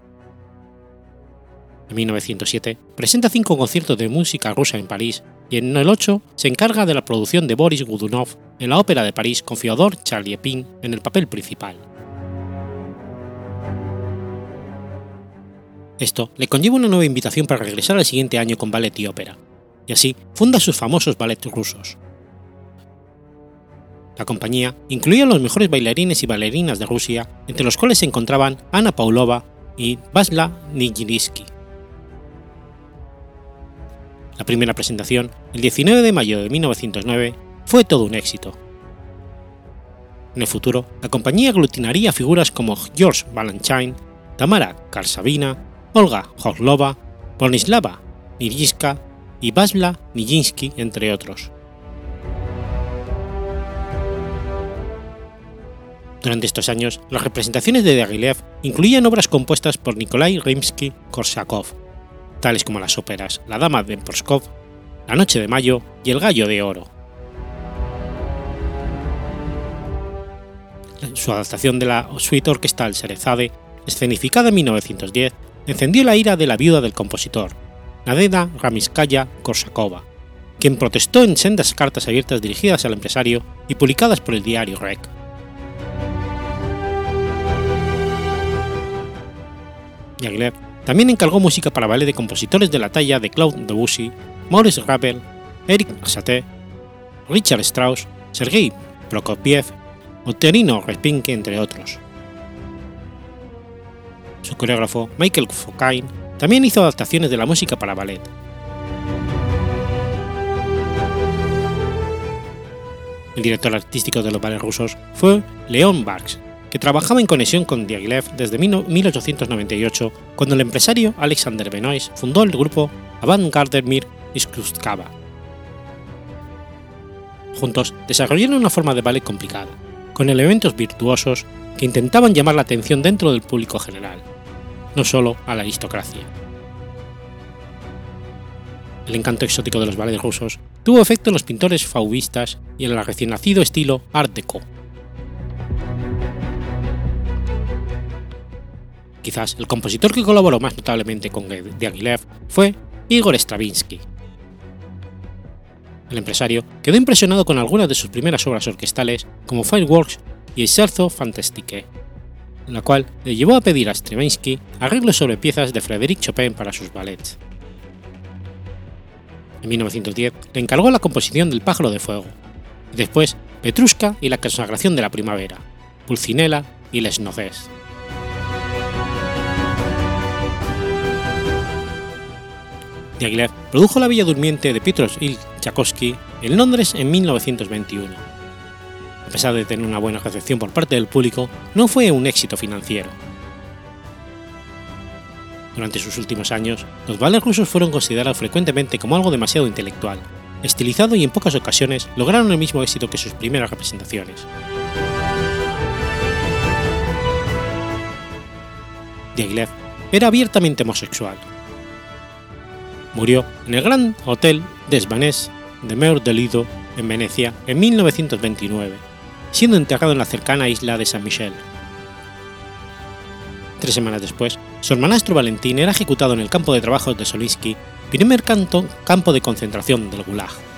En 1907 presenta cinco conciertos de música rusa en París y en el 8 se encarga de la producción de Boris Godunov en la Ópera de París con Fyodor Chaliepin en el papel principal. Esto le conlleva una nueva invitación para regresar al siguiente año con ballet y ópera, y así funda sus famosos ballets rusos. La compañía incluía a los mejores bailarines y bailarinas de Rusia, entre los cuales se encontraban Ana Paulova y Vasla Nijinsky. La primera presentación, el 19 de mayo de 1909, fue todo un éxito. En el futuro, la compañía aglutinaría figuras como George Balanchine, Tamara Karsavina, Olga Horlova, Bronislava Nijiska y Vasla Nijinsky, entre otros. Durante estos años, las representaciones de Diaghilev incluían obras compuestas por Nikolai Rimsky-Korsakov, tales como las óperas La Dama de Porskov, La Noche de Mayo y El Gallo de Oro. Su adaptación de la suite orquestal Serezade, escenificada en 1910, encendió la ira de la viuda del compositor, Nadeda Ramiskaya Korsakova, quien protestó en sendas cartas abiertas dirigidas al empresario y publicadas por el diario. Diaghilev también encargó música para ballet de compositores de la talla de Claude Debussy, Maurice Ravel, Eric Satie, Richard Strauss, Sergei Prokofiev o Terino Repinke, entre otros. Su coreógrafo Michael Fokine también hizo adaptaciones de la música para ballet. El director artístico de los ballets rusos fue Leon Barks, que trabajaba en conexión con Diaghilev desde 1898, cuando el empresario Alexander Benoist fundó el grupo Avant-Garde Mir Iskuskava. Juntos desarrollaron una forma de ballet complicada, con elementos virtuosos que intentaban llamar la atención dentro del público general, no solo a la aristocracia. El encanto exótico de los ballets rusos tuvo efecto en los pintores fauvistas y en el recién nacido estilo Art Deco, Quizás el compositor que colaboró más notablemente con Diaghilev fue Igor Stravinsky. El empresario quedó impresionado con algunas de sus primeras obras orquestales como Fireworks y El Scherzo Fantastique, la cual le llevó a pedir a Stravinsky arreglos sobre piezas de Frédéric Chopin para sus ballets. En 1910 le encargó la composición del Pájaro de Fuego, y después Petrushka y la consagración de la primavera, Pulcinella y Les Noces. Diaghilev produjo La Villa Durmiente de Il Tchaikovsky en Londres en 1921. A pesar de tener una buena recepción por parte del público, no fue un éxito financiero. Durante sus últimos años, los ballets rusos fueron considerados frecuentemente como algo demasiado intelectual, estilizado y en pocas ocasiones lograron el mismo éxito que sus primeras representaciones. Diaghilev era abiertamente homosexual murió en el Gran Hotel des Vanès de Meur de Lido, en Venecia, en 1929, siendo enterrado en la cercana isla de San Michel. Tres semanas después, su hermanastro Valentín era ejecutado en el campo de trabajo de Solinsky, primer canto, campo de concentración del Gulag.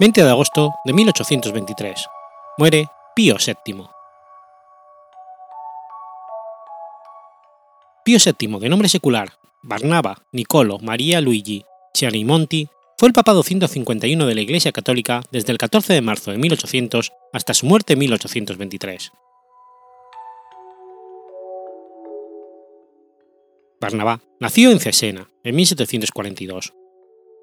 20 de agosto de 1823. Muere Pío VII. Pío VII, de nombre secular Barnaba Nicolo María Luigi Chiarimonti, fue el Papa 251 de la Iglesia Católica desde el 14 de marzo de 1800 hasta su muerte en 1823. Barnabá nació en Cesena, en 1742.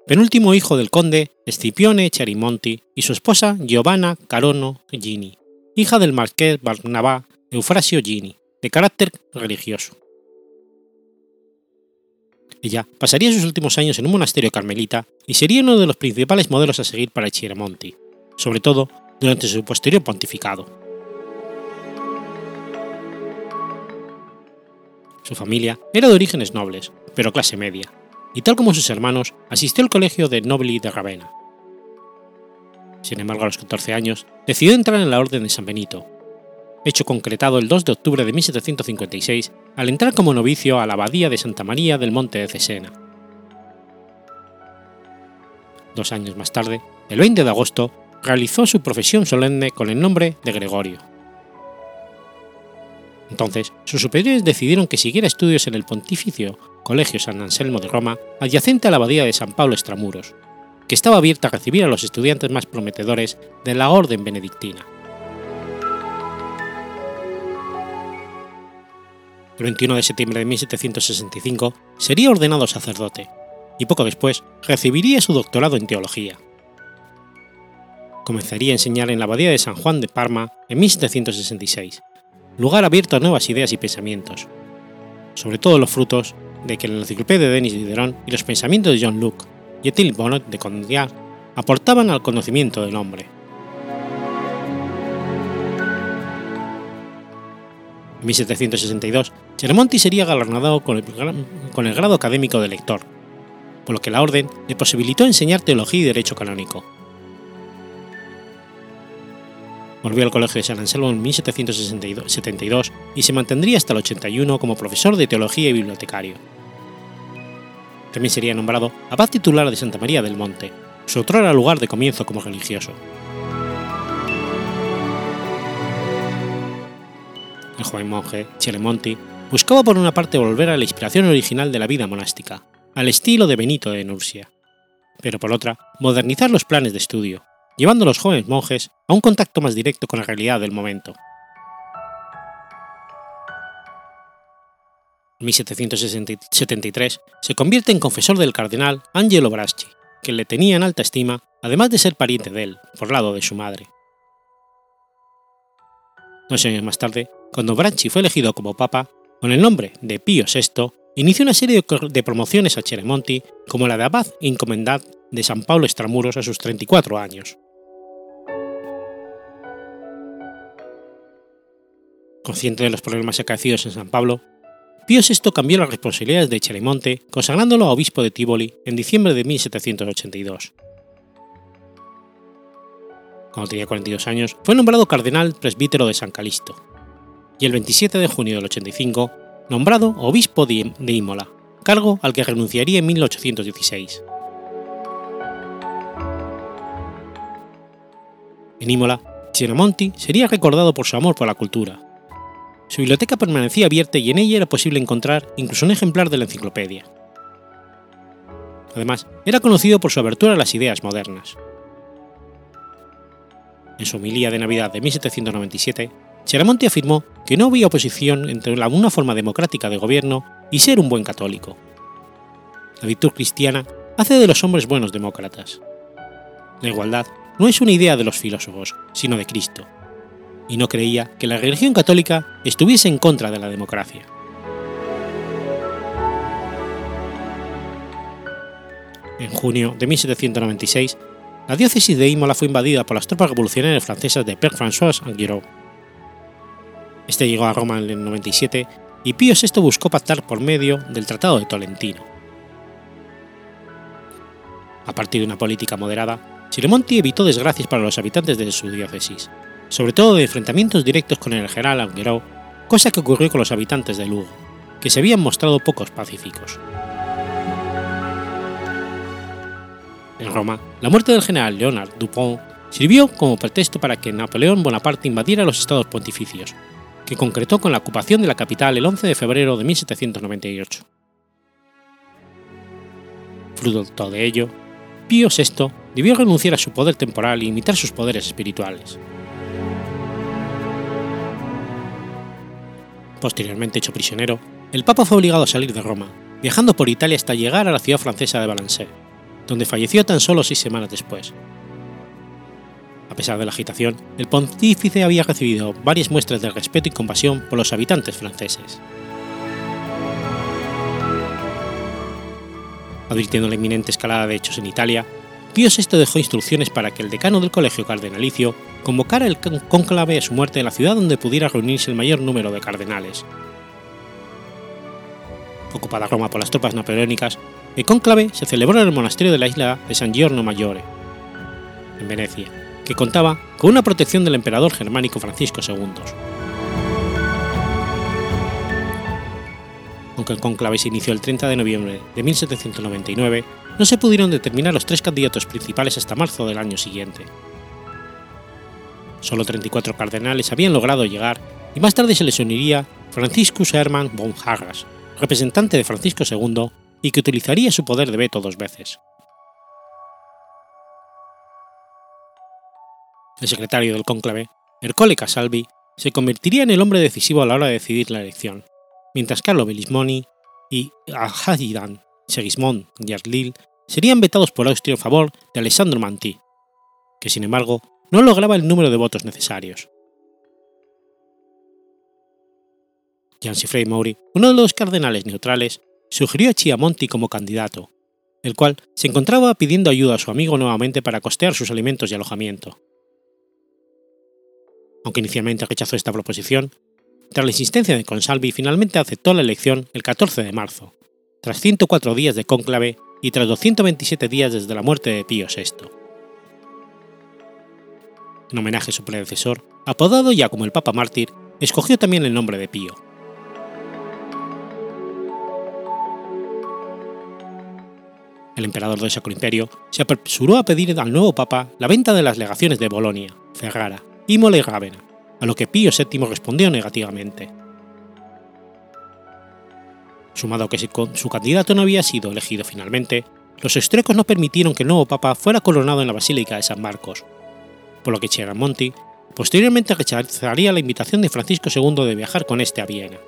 Penúltimo hijo del conde Scipione Chiarimonti y su esposa Giovanna Carono Gini, hija del marqués Barnabá Eufrasio Gini, de carácter religioso. Ella pasaría sus últimos años en un monasterio carmelita y sería uno de los principales modelos a seguir para Chiaramonti, sobre todo durante su posterior pontificado. Su familia era de orígenes nobles, pero clase media, y tal como sus hermanos, asistió al colegio de Nobili de Ravenna. Sin embargo, a los 14 años, decidió entrar en la Orden de San Benito, hecho concretado el 2 de octubre de 1756 al entrar como novicio a la abadía de Santa María del Monte de Cesena. Dos años más tarde, el 20 de agosto, realizó su profesión solemne con el nombre de Gregorio. Entonces, sus superiores decidieron que siguiera estudios en el Pontificio Colegio San Anselmo de Roma, adyacente a la abadía de San Pablo Extramuros, que estaba abierta a recibir a los estudiantes más prometedores de la orden benedictina. el 21 de septiembre de 1765, sería ordenado sacerdote y poco después recibiría su doctorado en teología. Comenzaría a enseñar en la abadía de San Juan de Parma en 1766, lugar abierto a nuevas ideas y pensamientos, sobre todo los frutos de que la enciclopedia de Denis Diderot y los pensamientos de John Locke y Ethel Bonnet de Condillac aportaban al conocimiento del hombre. En 1762, Chermonti sería galardonado con el, grado académico de lector, por lo que la orden le posibilitó enseñar teología y derecho canónico. Volvió al Colegio de San Anselmo en 1772 y se mantendría hasta el 81 como profesor de teología y bibliotecario. También sería nombrado abad titular de Santa María del Monte, su otro lugar de comienzo como religioso. el joven monje Chelemonti buscaba por una parte volver a la inspiración original de la vida monástica, al estilo de Benito de Nursia, pero por otra, modernizar los planes de estudio, llevando a los jóvenes monjes a un contacto más directo con la realidad del momento. 1773 se convierte en confesor del cardenal Angelo Braschi, que le tenía en alta estima, además de ser pariente de él, por lado de su madre. Dos años más tarde, cuando Bracci fue elegido como papa, con el nombre de Pío VI, inició una serie de promociones a Cheremonti como la de abad encomendad de San Pablo Extramuros a sus 34 años. Consciente de los problemas acaecidos en San Pablo, Pío VI cambió las responsabilidades de Cheremonte, consagrándolo a obispo de Tivoli en diciembre de 1782. Cuando tenía 42 años, fue nombrado cardenal presbítero de San Calisto, y el 27 de junio del 85 nombrado obispo de Imola, cargo al que renunciaría en 1816. En Imola, Chiaramonti sería recordado por su amor por la cultura. Su biblioteca permanecía abierta y en ella era posible encontrar incluso un ejemplar de la enciclopedia. Además, era conocido por su abertura a las ideas modernas. En su homilía de Navidad de 1797, Cheramonte afirmó que no había oposición entre una forma democrática de gobierno y ser un buen católico. La virtud cristiana hace de los hombres buenos demócratas. La igualdad no es una idea de los filósofos, sino de Cristo, y no creía que la religión católica estuviese en contra de la democracia. En junio de 1796, la diócesis de Imola fue invadida por las tropas revolucionarias francesas de Père François Anguirou, este llegó a Roma en el 97 y Pío VI buscó pactar por medio del Tratado de Tolentino. A partir de una política moderada, Siremonti evitó desgracias para los habitantes de su diócesis, sobre todo de enfrentamientos directos con el general Augueró, cosa que ocurrió con los habitantes de Lugo, que se habían mostrado pocos pacíficos. En Roma, la muerte del general Leonard Dupont sirvió como pretexto para que Napoleón Bonaparte invadiera los estados pontificios, que concretó con la ocupación de la capital el 11 de febrero de 1798. Fruto de ello, Pío VI debió renunciar a su poder temporal y imitar sus poderes espirituales. Posteriormente hecho prisionero, el Papa fue obligado a salir de Roma, viajando por Italia hasta llegar a la ciudad francesa de Valençay, donde falleció tan solo seis semanas después. A pesar de la agitación, el pontífice había recibido varias muestras de respeto y compasión por los habitantes franceses. Advirtiendo la inminente escalada de hechos en Italia, Pío VI dejó instrucciones para que el decano del colegio cardenalicio convocara el cónclave a su muerte en la ciudad donde pudiera reunirse el mayor número de cardenales. Ocupada Roma por las tropas napoleónicas, el cónclave se celebró en el monasterio de la isla de San Giorno Maggiore, en Venecia, que contaba con una protección del emperador germánico Francisco II. Aunque el cónclave se inició el 30 de noviembre de 1799, no se pudieron determinar los tres candidatos principales hasta marzo del año siguiente. Solo 34 cardenales habían logrado llegar y más tarde se les uniría Franciscus Hermann von Harras, representante de Francisco II y que utilizaría su poder de veto dos veces. El secretario del cónclave, Ercole Casalvi, se convertiría en el hombre decisivo a la hora de decidir la elección, mientras Carlo Bellismoni y Hajidan Segismond Yarlil serían vetados por Austria en favor de Alessandro Manti, que sin embargo no lograba el número de votos necesarios. Jan Frey Maury, uno de los cardenales neutrales, sugirió a Chiamonti como candidato, el cual se encontraba pidiendo ayuda a su amigo nuevamente para costear sus alimentos y alojamiento. Aunque inicialmente rechazó esta proposición, tras la insistencia de Consalvi finalmente aceptó la elección el 14 de marzo, tras 104 días de cónclave y tras 227 días desde la muerte de Pío VI. En homenaje a su predecesor, apodado ya como el Papa Mártir, escogió también el nombre de Pío. El emperador del Sacro Imperio se apresuró a pedir al nuevo Papa la venta de las legaciones de Bolonia, Ferrara, Imola y Rávena, a lo que Pío VII respondió negativamente. Sumado a que su candidato no había sido elegido finalmente, los estrecos no permitieron que el nuevo papa fuera coronado en la Basílica de San Marcos, por lo que Chiaramonti posteriormente rechazaría la invitación de Francisco II de viajar con este a Viena.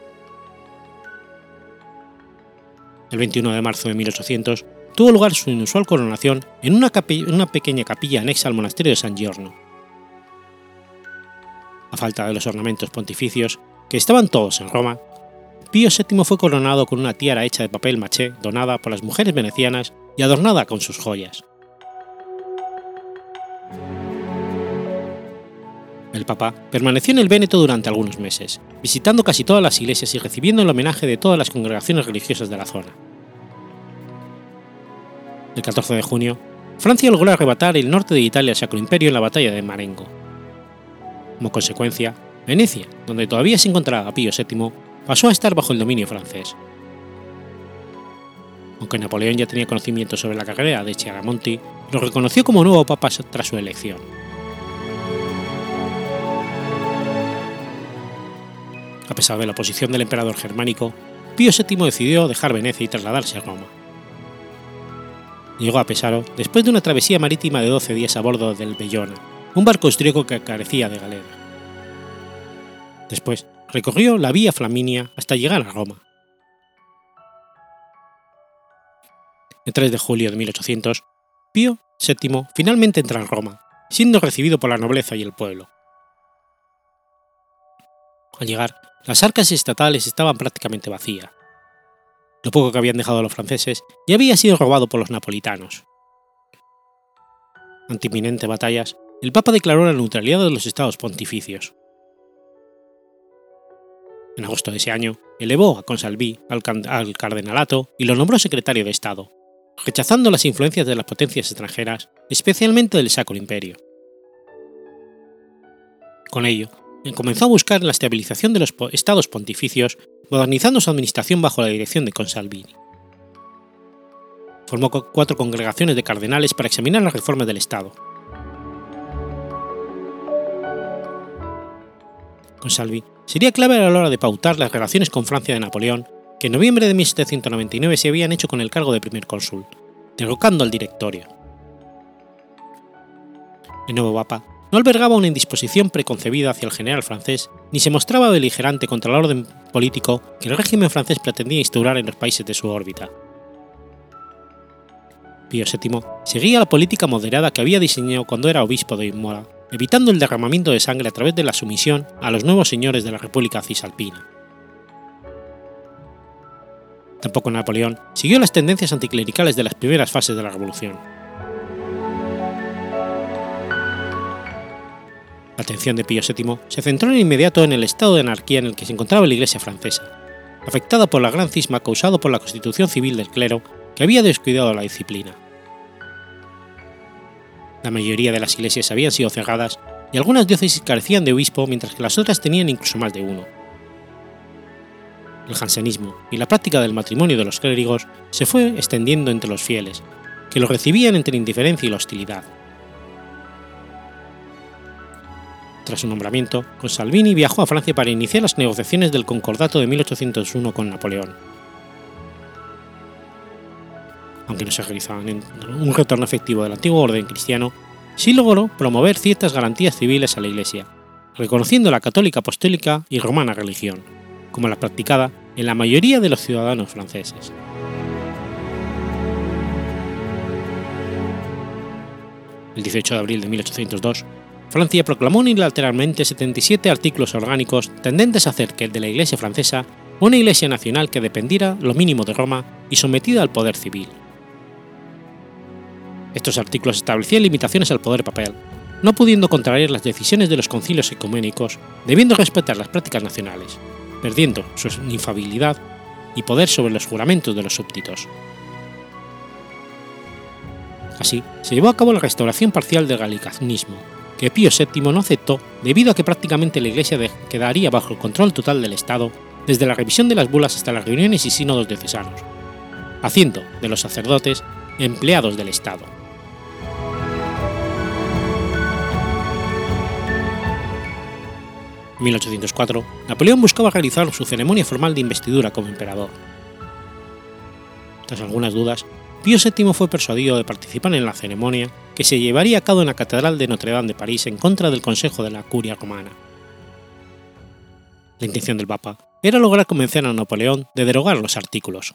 El 21 de marzo de 1800 tuvo lugar su inusual coronación en una, una pequeña capilla anexa al monasterio de San Giorno. A falta de los ornamentos pontificios, que estaban todos en Roma, Pío VII fue coronado con una tiara hecha de papel maché donada por las mujeres venecianas y adornada con sus joyas. El Papa permaneció en el Véneto durante algunos meses, visitando casi todas las iglesias y recibiendo el homenaje de todas las congregaciones religiosas de la zona. El 14 de junio, Francia logró arrebatar el norte de Italia al Sacro Imperio en la batalla de Marengo. Como consecuencia, Venecia, donde todavía se encontraba Pío VII, pasó a estar bajo el dominio francés. Aunque Napoleón ya tenía conocimiento sobre la carrera de Chiaramonti, lo reconoció como nuevo papa tras su elección. A pesar de la oposición del emperador germánico, Pío VII decidió dejar Venecia y trasladarse a Roma. Llegó a Pesaro después de una travesía marítima de 12 días a bordo del Bellona, un barco austríaco que carecía de galera. Después recorrió la vía Flaminia hasta llegar a Roma. El 3 de julio de 1800, Pío VII finalmente entra en Roma, siendo recibido por la nobleza y el pueblo. Al llegar, las arcas estatales estaban prácticamente vacías. Lo poco que habían dejado los franceses ya había sido robado por los napolitanos. Ante inminentes batallas, el Papa declaró la neutralidad de los estados pontificios en agosto de ese año, elevó a Consalví al, cardenalato y lo nombró secretario de Estado, rechazando las influencias de las potencias extranjeras, especialmente del Sacro Imperio. Con ello, comenzó a buscar la estabilización de los estados pontificios, modernizando su administración bajo la dirección de Consalvini. formó cuatro congregaciones de cardenales para examinar las reformas del Estado. Consalvi sería clave a la hora de pautar las relaciones con Francia de Napoleón, que en noviembre de 1799 se habían hecho con el cargo de primer cónsul, derrocando al directorio. El nuevo papa no albergaba una indisposición preconcebida hacia el general francés, ni se mostraba beligerante contra el orden político que el régimen francés pretendía instaurar en los países de su órbita. Pío VII seguía la política moderada que había diseñado cuando era obispo de Imola, evitando el derramamiento de sangre a través de la sumisión a los nuevos señores de la República Cisalpina. Tampoco Napoleón siguió las tendencias anticlericales de las primeras fases de la Revolución. La atención de Pío VII se centró en inmediato en el estado de anarquía en el que se encontraba la Iglesia francesa, afectada por la gran cisma causado por la constitución civil del clero que había descuidado la disciplina. La mayoría de las iglesias habían sido cerradas y algunas diócesis carecían de obispo mientras que las otras tenían incluso más de uno. El jansenismo y la práctica del matrimonio de los clérigos se fue extendiendo entre los fieles, que lo recibían entre indiferencia y la hostilidad Tras su nombramiento, Consalvini viajó a Francia para iniciar las negociaciones del Concordato de 1801 con Napoleón. Aunque no se realizaban un retorno efectivo del antiguo orden cristiano, sí logró promover ciertas garantías civiles a la Iglesia, reconociendo la católica apostólica y romana religión, como la practicada en la mayoría de los ciudadanos franceses. El 18 de abril de 1802, Francia proclamó unilateralmente 77 artículos orgánicos tendentes a hacer que de la Iglesia francesa una Iglesia nacional que dependiera lo mínimo de Roma y sometida al poder civil. Estos artículos establecían limitaciones al poder papal, no pudiendo contrariar las decisiones de los concilios ecuménicos, debiendo respetar las prácticas nacionales, perdiendo su infabilidad y poder sobre los juramentos de los súbditos. Así, se llevó a cabo la restauración parcial del galicanismo, que Pío VII no aceptó debido a que prácticamente la Iglesia quedaría bajo el control total del Estado desde la revisión de las bulas hasta las reuniones y sínodos diocesanos, haciendo de los sacerdotes empleados del Estado. En 1804, Napoleón buscaba realizar su ceremonia formal de investidura como emperador. Tras algunas dudas, Pío VII fue persuadido de participar en la ceremonia que se llevaría a cabo en la Catedral de Notre Dame de París en contra del Consejo de la Curia Romana. La intención del Papa era lograr convencer a Napoleón de derogar los artículos.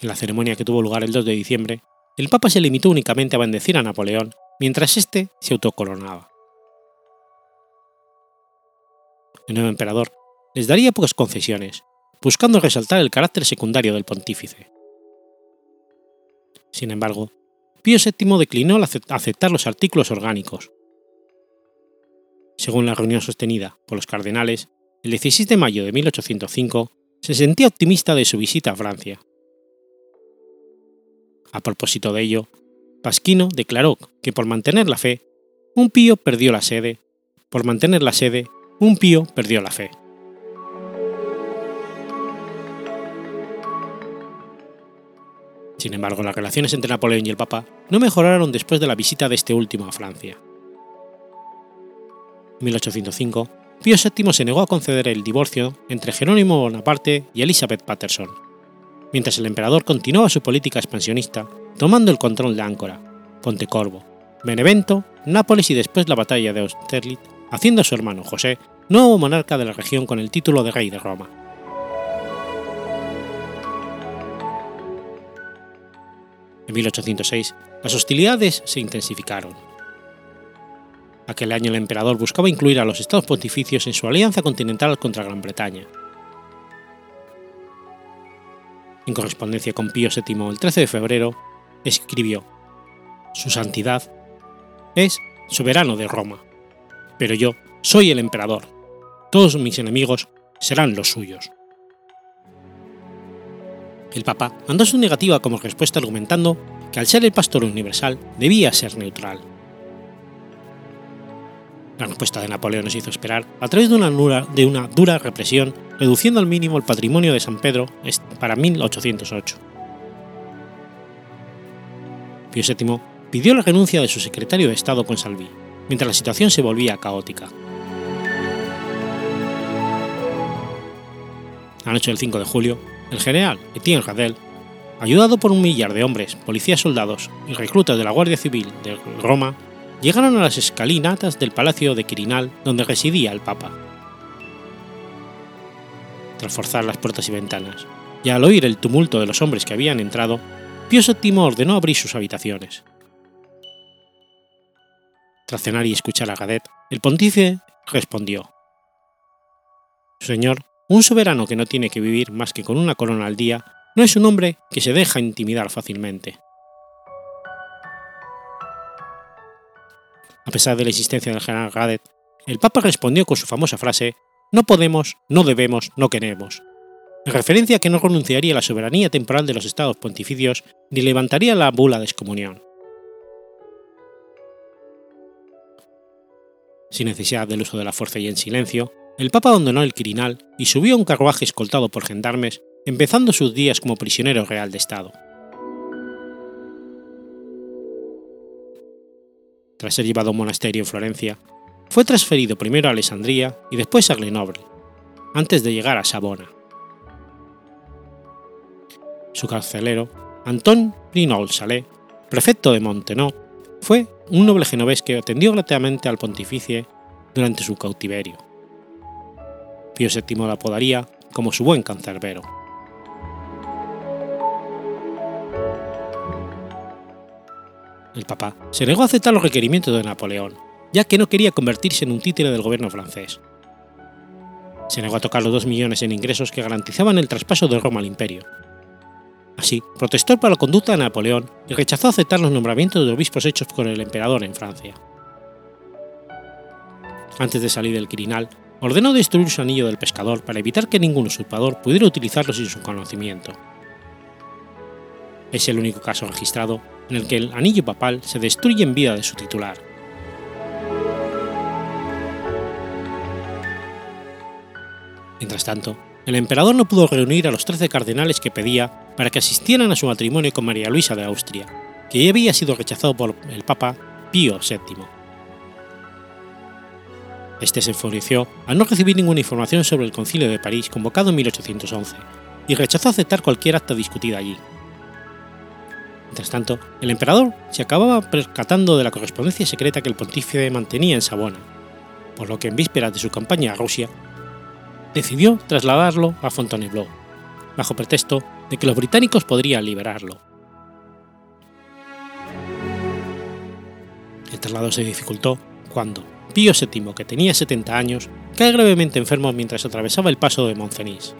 En la ceremonia que tuvo lugar el 2 de diciembre, el Papa se limitó únicamente a bendecir a Napoleón mientras éste se autocoronaba. El nuevo emperador les daría pocas concesiones buscando resaltar el carácter secundario del pontífice. Sin embargo, Pío VII declinó aceptar los artículos orgánicos. Según la reunión sostenida por los cardenales, el 16 de mayo de 1805 se sentía optimista de su visita a Francia. A propósito de ello, Pasquino declaró que por mantener la fe, un pío perdió la sede, por mantener la sede, un pío perdió la fe. Sin embargo, las relaciones entre Napoleón y el Papa no mejoraron después de la visita de este último a Francia. En 1805, Pío VII se negó a conceder el divorcio entre Jerónimo Bonaparte y Elizabeth Patterson, mientras el emperador continuaba su política expansionista, tomando el control de Áncora, Pontecorvo, Benevento, Nápoles y después la batalla de Austerlitz, haciendo a su hermano José nuevo monarca de la región con el título de rey de Roma. En 1806, las hostilidades se intensificaron. Aquel año el emperador buscaba incluir a los estados pontificios en su alianza continental contra Gran Bretaña. En correspondencia con Pío VII el 13 de febrero, escribió, Su Santidad es soberano de Roma, pero yo soy el emperador, todos mis enemigos serán los suyos el Papa mandó su negativa como respuesta argumentando que al ser el pastor universal debía ser neutral. La respuesta de Napoleón nos hizo esperar a través de una, dura, de una dura represión, reduciendo al mínimo el patrimonio de San Pedro para 1808. Pío VII pidió la renuncia de su secretario de Estado con Salvi, mientras la situación se volvía caótica. La noche del 5 de julio, el general Etienne Radel, ayudado por un millar de hombres, policías soldados y reclutas de la Guardia Civil de Roma, llegaron a las escalinatas del palacio de Quirinal donde residía el Papa. Tras forzar las puertas y ventanas, y al oír el tumulto de los hombres que habían entrado, Pío VII ordenó abrir sus habitaciones. Tras cenar y escuchar a Gadet, el pontífice respondió: Señor, un soberano que no tiene que vivir más que con una corona al día no es un hombre que se deja intimidar fácilmente. A pesar de la existencia del general Gadet, el Papa respondió con su famosa frase No podemos, no debemos, no queremos, en referencia a que no renunciaría a la soberanía temporal de los estados pontificios ni levantaría la bula de excomunión. Sin necesidad del uso de la fuerza y en silencio, el Papa abandonó el Quirinal y subió a un carruaje escoltado por gendarmes, empezando sus días como prisionero real de Estado. Tras ser llevado a un monasterio en Florencia, fue transferido primero a Alessandría y después a Grenoble, antes de llegar a Savona. Su carcelero, Anton Prinol Salé, prefecto de Montenot, fue un noble genovés que atendió gratuitamente al pontífice durante su cautiverio. Pío VII lo apodaría como su buen cancerbero. El Papa se negó a aceptar los requerimientos de Napoleón, ya que no quería convertirse en un títere del gobierno francés. Se negó a tocar los 2 millones en ingresos que garantizaban el traspaso de Roma al imperio, Así, protestó por la conducta de Napoleón y rechazó aceptar los nombramientos de obispos hechos por el emperador en Francia. Antes de salir del Quirinal, ordenó destruir su anillo del pescador para evitar que ningún usurpador pudiera utilizarlo sin su conocimiento. Es el único caso registrado en el que el anillo papal se destruye en vida de su titular. Mientras tanto, el emperador no pudo reunir a los trece cardenales que pedía para que asistieran a su matrimonio con María Luisa de Austria, que ya había sido rechazado por el Papa Pío VII. Este se enfureció al no recibir ninguna información sobre el Concilio de París convocado en 1811 y rechazó aceptar cualquier acta discutida allí. Mientras tanto, el emperador se acababa percatando de la correspondencia secreta que el pontífice mantenía en Sabona, por lo que en vísperas de su campaña a Rusia decidió trasladarlo a Fontainebleau, bajo pretexto de que los británicos podrían liberarlo. El traslado se dificultó cuando Pío VII, que tenía 70 años, cae gravemente enfermo mientras atravesaba el paso de Moncenis.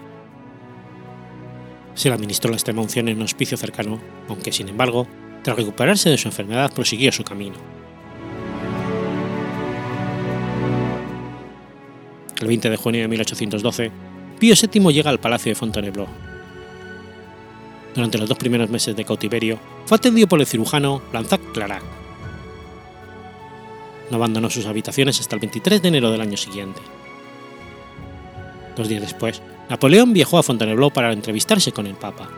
Se le administró la extrema unción en un hospicio cercano, aunque sin embargo, tras recuperarse de su enfermedad prosiguió su camino. El 20 de junio de 1812, Pío VII llega al Palacio de Fontainebleau. Durante los dos primeros meses de cautiverio, fue atendido por el cirujano Lanzac Clarac. No abandonó sus habitaciones hasta el 23 de enero del año siguiente. Dos días después, Napoleón viajó a Fontainebleau para entrevistarse con el Papa.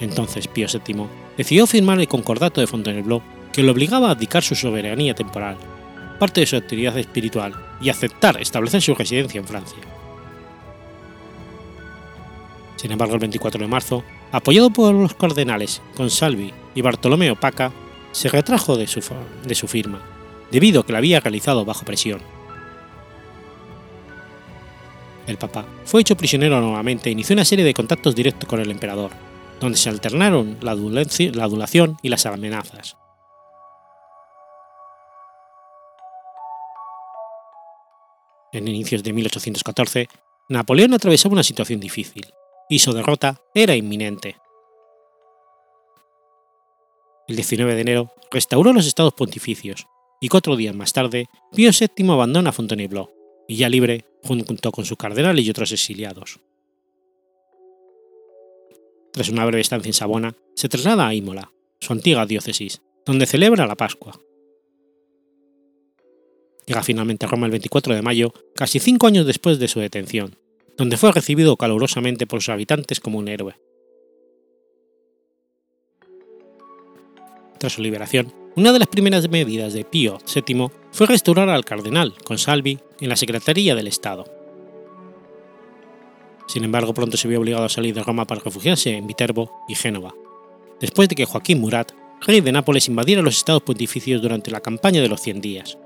Entonces Pío VII decidió firmar el Concordato de Fontainebleau que le obligaba a abdicar su soberanía temporal parte de su actividad espiritual y aceptar establecer su residencia en Francia. Sin embargo, el 24 de marzo, apoyado por los cardenales Consalvi y Bartolomeo Paca, se retrajo de su, de su firma, debido a que la había realizado bajo presión. El Papa fue hecho prisionero nuevamente e inició una serie de contactos directos con el emperador, donde se alternaron la adulación y las amenazas. En inicios de 1814, Napoleón atravesaba una situación difícil, y su derrota era inminente. El 19 de enero restauró los estados pontificios, y cuatro días más tarde, Pío VII abandona Fontainebleau, y ya libre, junto con su cardenal y otros exiliados. Tras una breve estancia en Sabona, se traslada a Imola, su antigua diócesis, donde celebra la Pascua. Llega finalmente a Roma el 24 de mayo, casi cinco años después de su detención, donde fue recibido calurosamente por sus habitantes como un héroe. Tras su liberación, una de las primeras medidas de Pío VII fue restaurar al cardenal Consalvi en la Secretaría del Estado. Sin embargo, pronto se vio obligado a salir de Roma para refugiarse en Viterbo y Génova, después de que Joaquín Murat, rey de Nápoles, invadiera los estados pontificios durante la campaña de los Cien Días.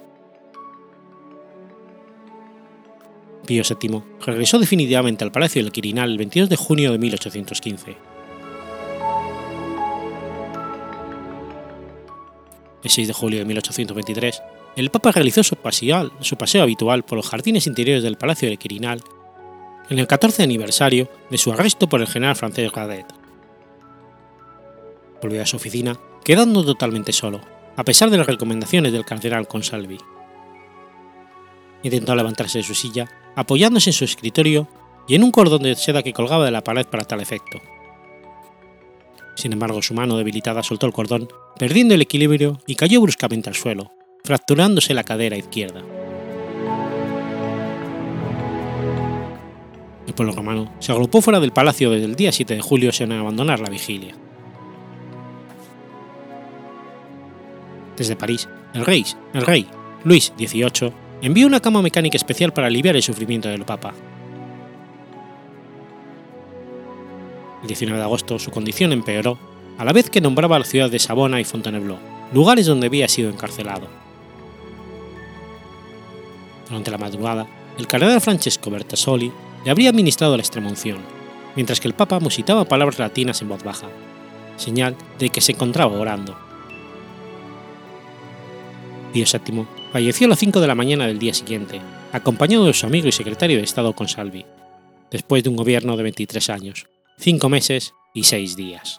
Pío VII regresó definitivamente al Palacio del Quirinal el 22 de junio de 1815. El 6 de julio de 1823, el Papa realizó su paseo, habitual por los jardines interiores del Palacio del Quirinal en el 14 aniversario de su arresto por el general francés Radet. Volvió a su oficina, quedando totalmente solo, a pesar de las recomendaciones del cardenal Consalvi. Intentó levantarse de su silla, apoyándose en su escritorio y en un cordón de seda que colgaba de la pared para tal efecto. Sin embargo, su mano debilitada soltó el cordón, perdiendo el equilibrio y cayó bruscamente al suelo, fracturándose la cadera izquierda. El pueblo romano se agrupó fuera del palacio desde el día 7 de julio sin abandonar la vigilia. Desde París, el rey, el rey Luis XVIII envió una cama mecánica especial para aliviar el sufrimiento del Papa. El 19 de agosto su condición empeoró, a la vez que nombraba la ciudad de Savona y Fontainebleau, lugares donde había sido encarcelado. Durante la madrugada, el cardenal Francesco Bertasoli le habría administrado la extremunción, mientras que el Papa musitaba palabras latinas en voz baja, señal de que se encontraba orando. Pío VII falleció a las 5 de la mañana del día siguiente, acompañado de su amigo y secretario de Estado Consalvi, después de un gobierno de 23 años, 5 meses y 6 días.